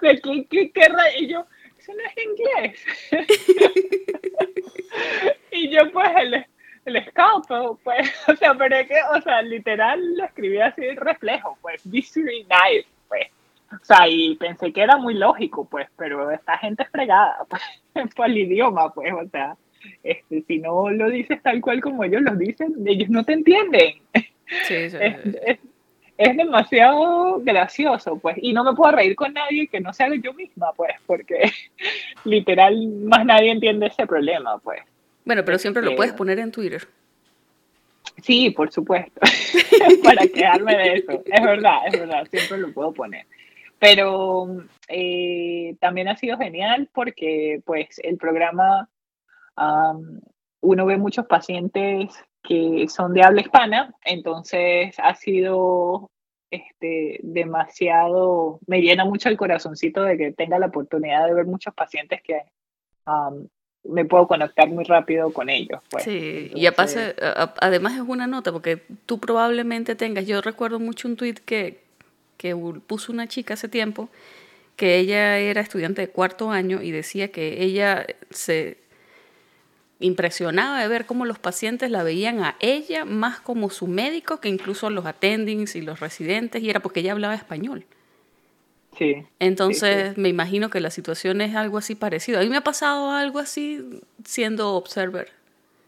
¿qué, qué, qué, y yo, eso no es inglés. y yo pues el, el scalpel, pues, o sea, pero es que, o sea, literal lo escribí así el reflejo, pues, mystery knife, pues. O sea, y pensé que era muy lógico, pues, pero esta gente es fregada, pues, por el idioma, pues, o sea, este, si no lo dices tal cual como ellos lo dicen, ellos no te entienden. Sí, sí, es, es, demasiado gracioso, pues, y no me puedo reír con nadie que no sea yo misma, pues, porque literal más nadie entiende ese problema, pues. Bueno, pero siempre lo puedes este, poner en Twitter. Sí, por supuesto, para quejarme de eso. Es verdad, es verdad, siempre lo puedo poner. pero eh, también ha sido genial porque pues el programa, uno ve muchos pacientes que son de habla hispana, entonces ha sido este, demasiado, me llena mucho el corazoncito de que tenga la oportunidad de ver muchos pacientes que me puedo conectar muy rápido con ellos. Pues. Sí, y además es una nota, porque tú probablemente tengas, yo recuerdo mucho un tweet que, que puso una chica hace tiempo, que ella era estudiante de cuarto año y decía que ella se impresionaba de ver cómo los pacientes la veían a ella más como su médico que incluso a los attendings y los residentes, y era porque ella hablaba español. Sí. Entonces me imagino que la situación es algo así parecido. A mí me ha pasado algo así siendo observer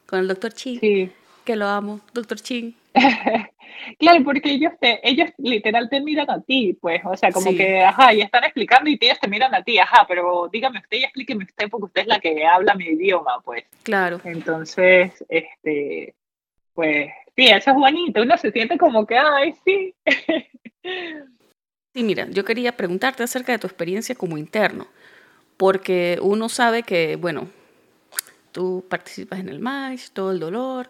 con el doctor Ching, sí. que lo amo, doctor Ching. claro, porque ellos te, ellos literal te miran a ti, pues, o sea, como que, ajá, y están explicando y ellos te miran a ti, ajá, pero dígame usted y explíqueme usted porque usted es la que habla mi idioma, pues. Claro. Entonces, este, pues, sí, eso es bonito, uno se siente como que, ay, sí. Sí, mira, yo quería preguntarte acerca de tu experiencia como interno, porque uno sabe que, bueno, tú participas en el MASH, todo el dolor,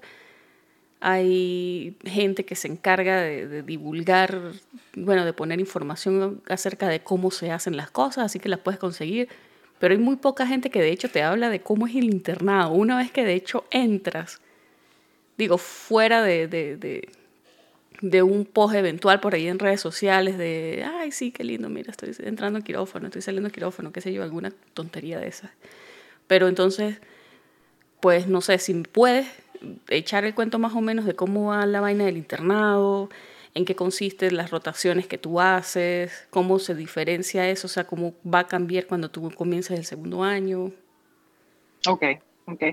hay gente que se encarga de, divulgar, bueno, de poner información acerca de cómo se hacen las cosas, así que las puedes conseguir, pero hay muy poca gente que de hecho te habla de cómo es el internado. Una vez que de hecho entras, digo, fuera de, de un post eventual por ahí en redes sociales de, ay, sí, qué lindo, mira, estoy entrando en quirófano, estoy saliendo en quirófano, qué sé yo, alguna tontería de esas. Pero entonces, pues no sé, si puedes echar el cuento más o menos de cómo va la vaina del internado, en qué consisten las rotaciones que tú haces, cómo se diferencia eso, o sea, cómo va a cambiar cuando tú comienzas el segundo año. Ok, ok.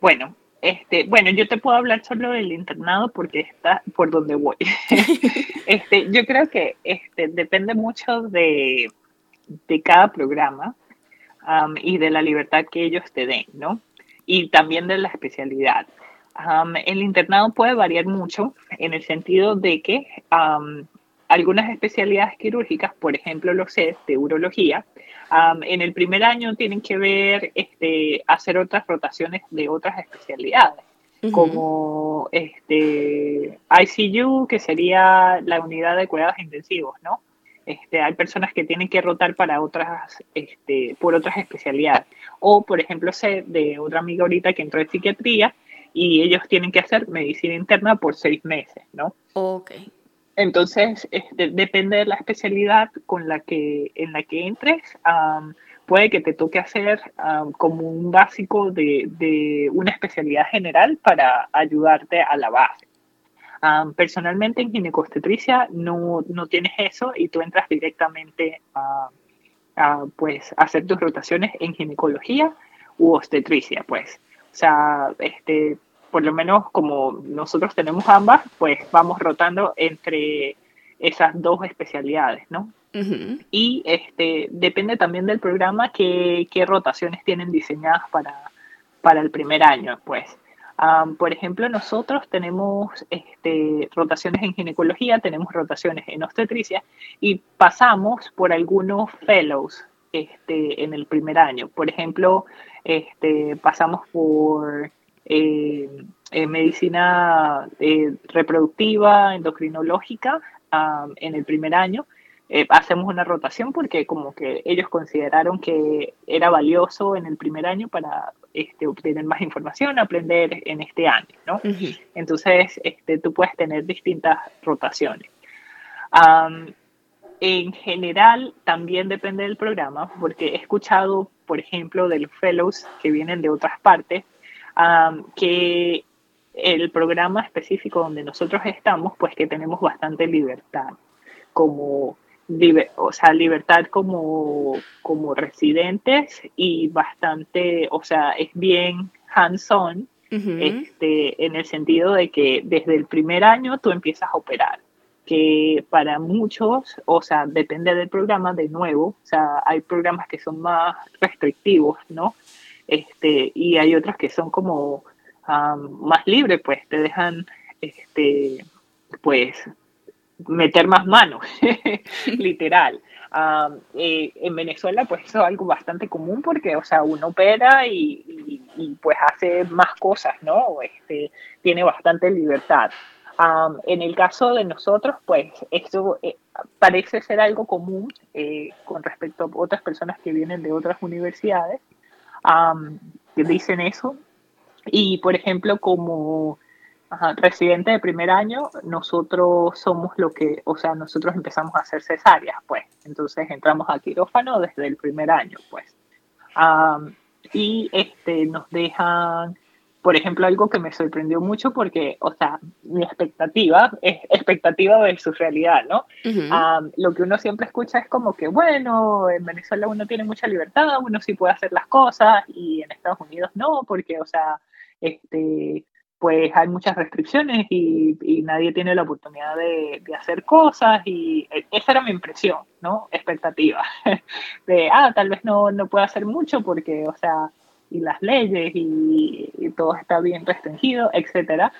Bueno, este, bueno, yo te puedo hablar solo del internado porque está por donde voy. este, yo creo que este, depende mucho de, de cada programa y de la libertad que ellos te den, ¿no? Y también de la especialidad. El internado puede variar mucho en el sentido de que algunas especialidades quirúrgicas, por ejemplo, lo sé, de urología, en el primer año tienen que ver, este, hacer otras rotaciones de otras especialidades, como este, ICU, que sería la unidad de cuidados intensivos, ¿no? Este, hay personas que tienen que rotar para otras, este, por otras especialidades. O, por ejemplo, sé de otra amiga ahorita que entró en psiquiatría y ellos tienen que hacer medicina interna por seis meses, ¿no? Ok. Entonces, este, depende de la especialidad con la que, en la que entres, puede que te toque hacer como un básico de, una especialidad general para ayudarte a la base. personalmente en ginecostetricia no, no, tienes eso y tú entras directamente a, a, pues, hacer tus rotaciones en ginecología u obstetricia, pues. O sea, este, por lo menos como nosotros tenemos ambas, pues vamos rotando entre esas dos especialidades, ¿no? Y este, depende también del programa qué, qué rotaciones tienen diseñadas para, para el primer año, pues. por ejemplo, nosotros tenemos este, rotaciones en ginecología, tenemos rotaciones en obstetricia y pasamos por algunos fellows este, en el primer año. Por ejemplo, este, pasamos por eh, medicina eh, reproductiva, endocrinológica en el primer año. Eh, hacemos una rotación porque como que ellos consideraron que era valioso en el primer año para este, obtener más información, aprender en este año, ¿no? Entonces, este, tú puedes tener distintas rotaciones. En general, también depende del programa, porque he escuchado, por ejemplo, de los fellows que vienen de otras partes, que el programa específico donde nosotros estamos, pues que tenemos bastante libertad, como, o sea, libertad como, como residentes y bastante, o sea, es bien hands-on, este, en el sentido de que desde el primer año tú empiezas a operar que para muchos, o sea, depende del programa de nuevo, o sea, hay programas que son más restrictivos, ¿no? este, y hay otras que son como más libres, pues te dejan, este, pues, meter más manos, literal. eh, en Venezuela, pues eso es algo bastante común porque, o sea, uno opera y, pues hace más cosas, ¿no? Este, tiene bastante libertad. En el caso de nosotros, pues esto eh, parece ser algo común eh, con respecto a otras personas que vienen de otras universidades que dicen eso. Y, por ejemplo, como residente de primer año, nosotros somos lo que, o sea, nosotros empezamos a hacer cesáreas, pues. Entonces entramos a quirófano desde el primer año, pues. y este, nos dejan, por ejemplo, algo que me sorprendió mucho porque, o sea, mi expectativa es expectativa de su realidad, ¿no? lo que uno siempre escucha es como que, bueno, en Venezuela uno tiene mucha libertad, uno sí puede hacer las cosas y en Estados Unidos no, porque, o sea, este, pues hay muchas restricciones y, nadie tiene la oportunidad de, hacer cosas y e, esa era mi impresión, ¿no? Expectativa. De, ah, tal vez no, no pueda hacer mucho porque, o sea, y las leyes y, todo está bien restringido, etcétera.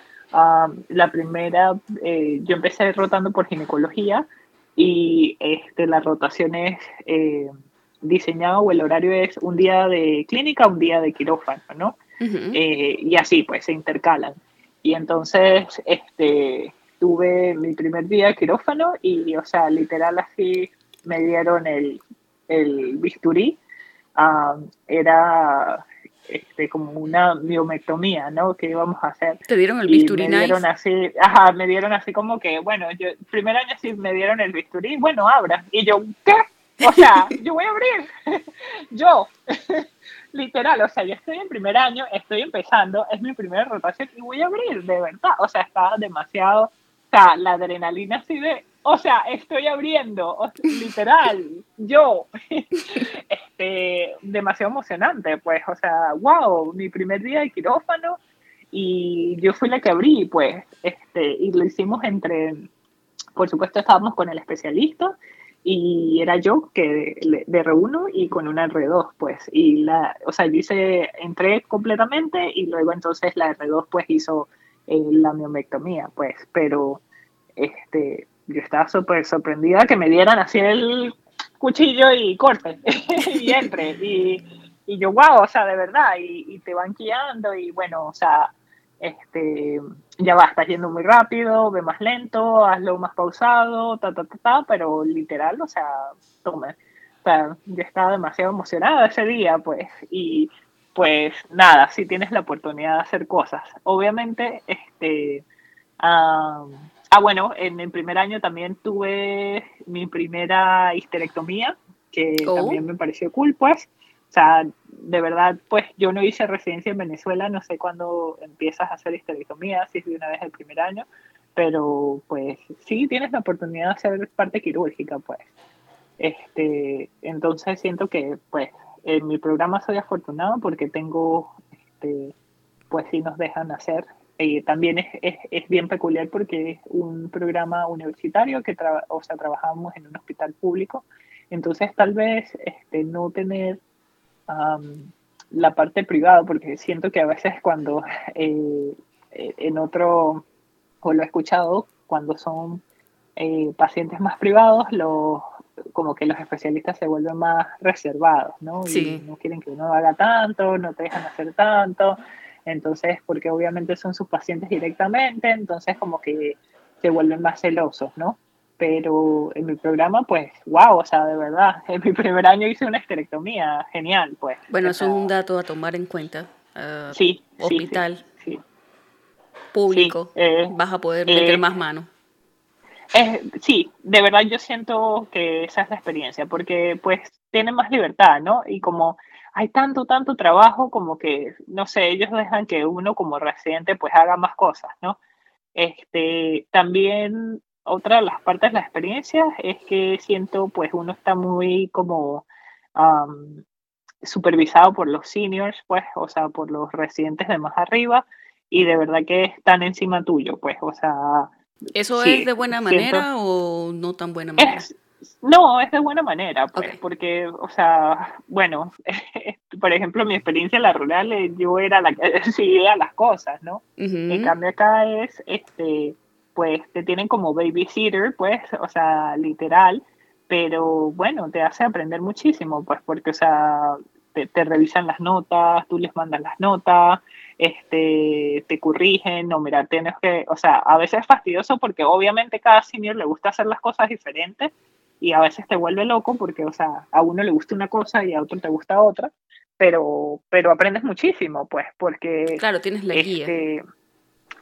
la primera, eh, yo empecé rotando por ginecología y este, la rotación es eh, diseñado o el horario es un día de clínica, un día de quirófano, ¿no? Eh, y así pues se intercalan. Y entonces este, tuve mi primer día de quirófano y, o sea, literal así me dieron el, el bisturí. era este, como una miomectomía, ¿no? Que íbamos a hacer. ¿Te dieron el bisturí? me dieron así, ajá, me dieron así como que, bueno, yo, primer año sí me dieron el bisturí, bueno, abra. Y yo, ¿qué? O sea, yo voy a abrir. yo literal, o sea, yo estoy en primer año, estoy empezando, es mi primera rotación y voy a abrir, de verdad. O sea, estaba demasiado, o sea, la adrenalina así de, o sea, estoy abriendo, literal, yo, este, demasiado emocionante, pues, o sea, wow, mi primer día de quirófano y yo fui la que abrí, pues, este, y lo hicimos entre, por supuesto, estábamos con el especialista y era yo que de, de R1 y con una R2, pues, y la, o sea, yo hice, entré completamente y luego entonces la R2 pues hizo eh, la miomectomía, pues, pero este, yo estaba súper sorprendida que me dieran así el cuchillo y corte y entre y, y, yo, wow, o sea, de verdad, y, te van guiando y bueno, o sea, este, ya va, estás yendo muy rápido, ve más lento, hazlo más pausado, ta, ta, ta, ta, pero literal, o sea, tome. O sea, yo estaba demasiado emocionada ese día, pues, y pues nada, si tienes la oportunidad de hacer cosas. Obviamente, este, ah, bueno, en el primer año también tuve mi primera histerectomía, que oh. también me pareció cool, pues. O sea, de verdad, pues yo no hice residencia en Venezuela, no sé cuándo empiezas a hacer histerectomía, si es de una vez el primer año, pero pues sí tienes la oportunidad de hacer parte quirúrgica, pues. Este, entonces siento que, pues, en mi programa soy afortunado porque tengo, este, pues sí nos dejan hacer. Y también es, es, es, bien peculiar porque es un programa universitario que, o sea, trabajamos en un hospital público. Entonces, tal vez este, no tener la parte privada, porque siento que a veces cuando eh, en otro, o lo he escuchado, cuando son eh, pacientes más privados, los, como que los especialistas se vuelven más reservados, ¿no? Y no quieren que uno haga tanto, no te dejan hacer tanto, entonces, porque obviamente son sus pacientes directamente, entonces como que se vuelven más celosos, ¿no? pero en mi programa, pues, wow, o sea, de verdad, en mi primer año hice una esterectomía, genial, pues. Bueno, eso es un dato a tomar en cuenta. Uh, sí, hospital sí, público, eh, vas a poder meter eh, más mano. sí, de verdad yo siento que esa es la experiencia, porque pues tienen más libertad, ¿no? Y como hay tanto, tanto trabajo, como que, no sé, ellos dejan que uno como residente pues haga más cosas, ¿no? Este, también otra de las partes de la experiencia es que siento, pues uno está muy como supervisado por los seniors, pues, o sea, por los residentes de más arriba, y de verdad que están encima tuyo, pues, o sea... ¿Eso es de buena manera o no tan buena manera? No, es de buena manera, pues, porque, o sea, bueno, por ejemplo, mi experiencia en la rural, eh, yo era la que decidía las cosas, ¿no? En cambio acá es, este, pues te tienen como babysitter, pues, o sea, literal, pero bueno, te hace aprender muchísimo, pues porque, o sea, te, revisan las notas, tú les mandas las notas, este, te corrigen, no, mira, tienes que, o sea, a veces es fastidioso porque obviamente cada senior le gusta hacer las cosas diferentes y a veces te vuelve loco porque, o sea, a uno le gusta una cosa y a otro te gusta otra, pero, pero aprendes muchísimo, pues, porque... Claro, tienes la guía. Este,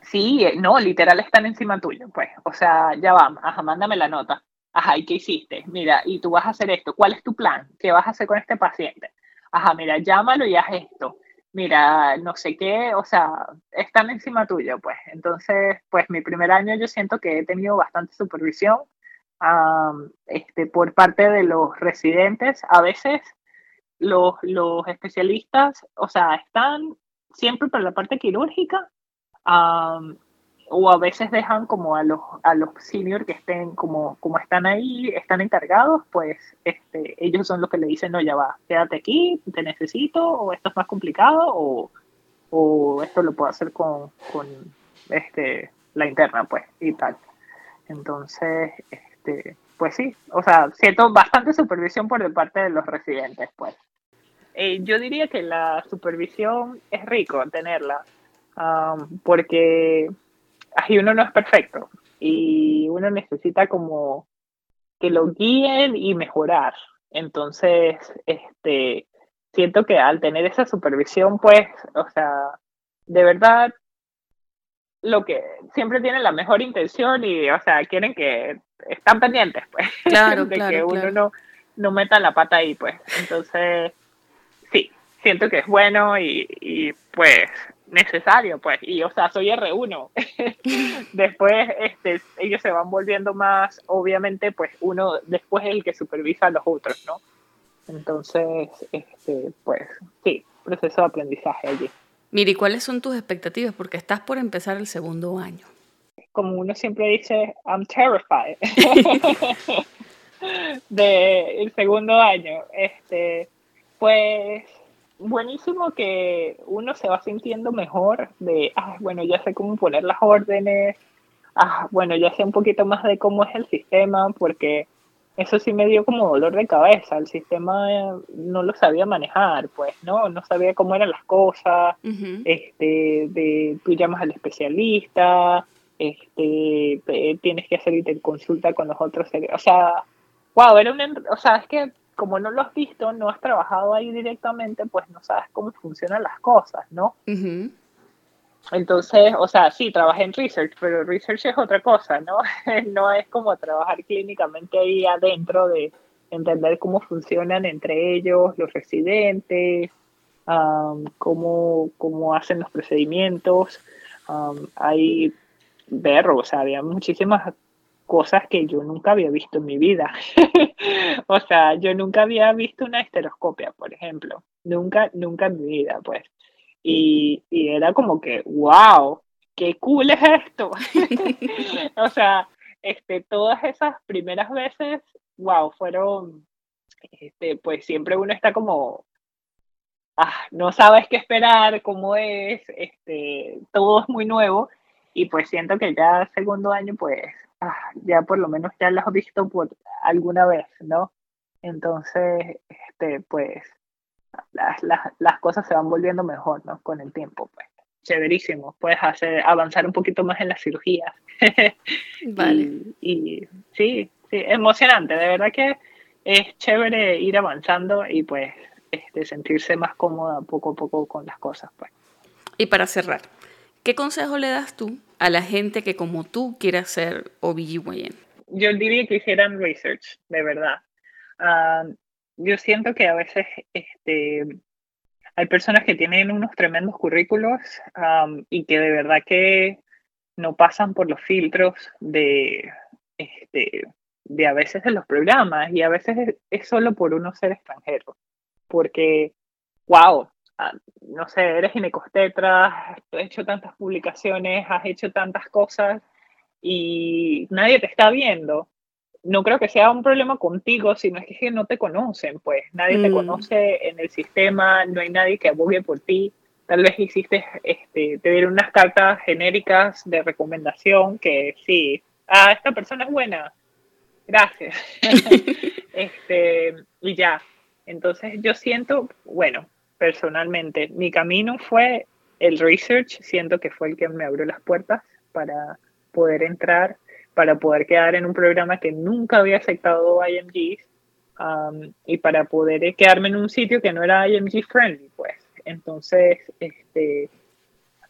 sí, no, literal están encima tuyo, pues, o sea, ya va, ajá, mándame la nota. Ajá, ¿y qué hiciste? Mira, y tú vas a hacer esto. ¿Cuál es tu plan? ¿Qué vas a hacer con este paciente? ajá, mira, llámalo y haz esto, mira, no sé qué, o sea, están encima tuyo, pues. Entonces, pues mi primer año yo siento que he tenido bastante supervisión este, por parte de los residentes. A veces los, los especialistas, o sea, están siempre por la parte quirúrgica, o a veces dejan como a los, a los senior que estén como, como están ahí, están encargados, pues este, ellos son los que le dicen, no, ya va, quédate aquí, te necesito, o esto es más complicado, o, o esto lo puedo hacer con, con este, la interna, pues, y tal. Entonces, este, pues sí, o sea, siento bastante supervisión por parte de los residentes, pues. Eh, yo diría que la supervisión es rico tenerla, porque ahí uno no es perfecto y uno necesita como que lo guíen y mejorar. Entonces, este, siento que al tener esa supervisión, pues, o sea, de verdad, lo que siempre tienen la mejor intención y, o sea, quieren que están pendientes, pues, claro, de que uno no, no meta la pata ahí, pues. Entonces, sí, siento que es bueno y, y pues necesario, pues, y o sea, soy R1. después, este, ellos se van volviendo más, obviamente, pues uno después es el que supervisa a los otros, ¿no? Entonces, este, pues, sí, proceso de aprendizaje allí. Miri, ¿cuáles son tus expectativas? Porque estás por empezar el segundo año. Como uno siempre dice, I'm terrified. de el segundo año. Este, pues buenísimo que uno se va sintiendo mejor de, ah, bueno, ya sé cómo poner las órdenes, ah, bueno, ya sé un poquito más de cómo es el sistema, porque eso sí me dio como dolor de cabeza, el sistema no lo sabía manejar, pues, ¿no? No sabía cómo eran las cosas, este, de, tú llamas al especialista, este, tienes que hacer consulta con los otros, o sea, wow, era un, o sea, es que como no lo has visto, no has trabajado ahí directamente, pues no sabes cómo funcionan las cosas, ¿no? Entonces, o sea, sí, trabajé en research, pero research es otra cosa, ¿no? no es como trabajar clínicamente ahí adentro de entender cómo funcionan entre ellos los residentes, cómo, cómo, hacen los procedimientos. hay ver, o sea, había muchísimas cosas que yo nunca había visto en mi vida. o sea, yo nunca había visto una esteroscopia, por ejemplo. Nunca, nunca en mi vida, pues. Y, y era como que, wow, qué cool es esto. o sea, este, todas esas primeras veces, wow, fueron, este, pues siempre uno está como, ah, no sabes qué esperar, cómo es, este, todo es muy nuevo. Y pues siento que ya segundo año, pues Ah, ya por lo menos ya las has visto por alguna vez, ¿no? Entonces, este, pues, las, las, las cosas se van volviendo mejor, ¿no? Con el tiempo, pues. Chéverísimo, puedes hacer, avanzar un poquito más en las cirugías. vale. Y, sí, sí, emocionante, de verdad que es chévere ir avanzando y pues este, sentirse más cómoda poco a poco con las cosas, pues. Y para cerrar, ¿qué consejo le das tú a la gente que como tú quiere hacer OBGYN? Yo diría que hicieran research, de verdad. Ah, yo siento que a veces este, hay personas que tienen unos tremendos currículos y que de verdad que no pasan por los filtros de, este, de a veces de los programas y a veces es, solo por uno ser extranjero. Porque, wow, Ah, no sé, eres ginecostetra, has hecho tantas publicaciones, has hecho tantas cosas y nadie te está viendo. No creo que sea un problema contigo, sino es que no te conocen, pues nadie te mm. conoce en el sistema, no hay nadie que abogue por ti. Tal vez hiciste, este, te dieron unas cartas genéricas de recomendación que sí, ah, esta persona es buena, gracias. este, y ya. Entonces yo siento, bueno, personalmente, mi camino fue el research, siento que fue el que me abrió las puertas para poder entrar, para poder quedar en un programa que nunca había aceptado IMGs um, y para poder quedarme en un sitio que no era IMG friendly, pues. Entonces, este,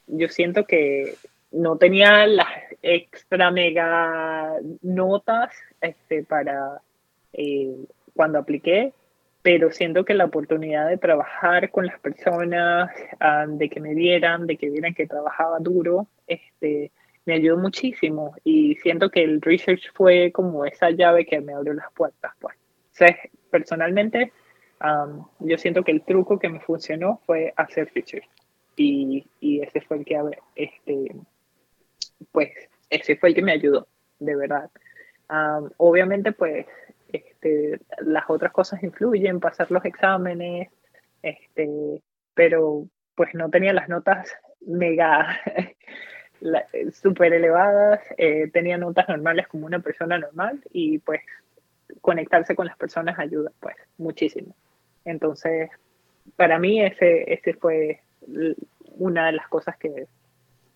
yo siento que no tenía las extra mega notas este, para eh, cuando apliqué, pero siento que la oportunidad de trabajar con las personas, ah, de que me vieran, de que vieran que trabajaba duro, este, me ayudó muchísimo y siento que el research fue como esa llave que me abrió las puertas. Pues. personalmente, yo siento que el truco que me funcionó fue hacer research y, y ese fue el que, este, pues, ese fue el que me ayudó, de verdad. obviamente, pues, este, las otras cosas influyen, pasar los exámenes, este, pero pues no tenía las notas mega súper elevadas, eh, tenía notas normales como una persona normal y pues conectarse con las personas ayuda pues muchísimo. Entonces, para mí ese, ese fue una de las cosas que,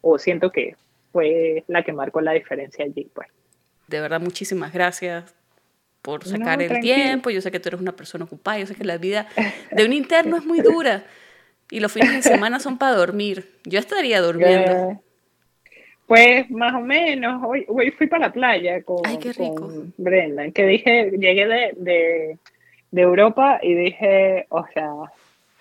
o siento que fue la que marcó la diferencia allí pues. De verdad, muchísimas gracias por sacar el tiempo. Yo sé que tú eres una persona ocupada, yo sé que la vida de un interno es muy dura y los fines de semana son para dormir. Yo estaría durmiendo. Pues más o menos, hoy, hoy fui para la playa con, Brenda, que dije, llegué de, Europa y dije, o sea,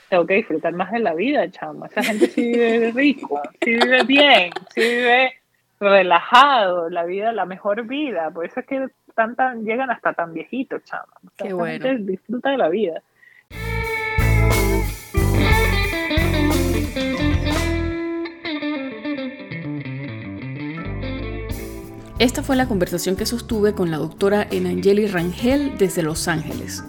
tengo que disfrutar más de la vida, chama. Esa gente sí vive rico, sí vive bien, sí vive relajado, la vida, la mejor vida. Por eso es que tan, llegan hasta tan viejitos, chama. Qué bueno. Disfruta de la vida. Esta fue la conversación que sostuve con la doctora Enangeli Rangel desde Los Ángeles.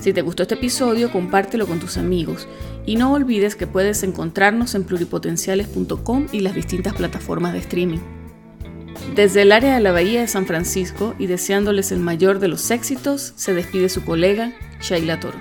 Si te gustó este episodio, compártelo con tus amigos y no olvides que puedes encontrarnos en pluripotenciales.com y las distintas plataformas de streaming. Desde el área de la Bahía de San Francisco y deseándoles el mayor de los éxitos, se despide su colega Shaila Toro.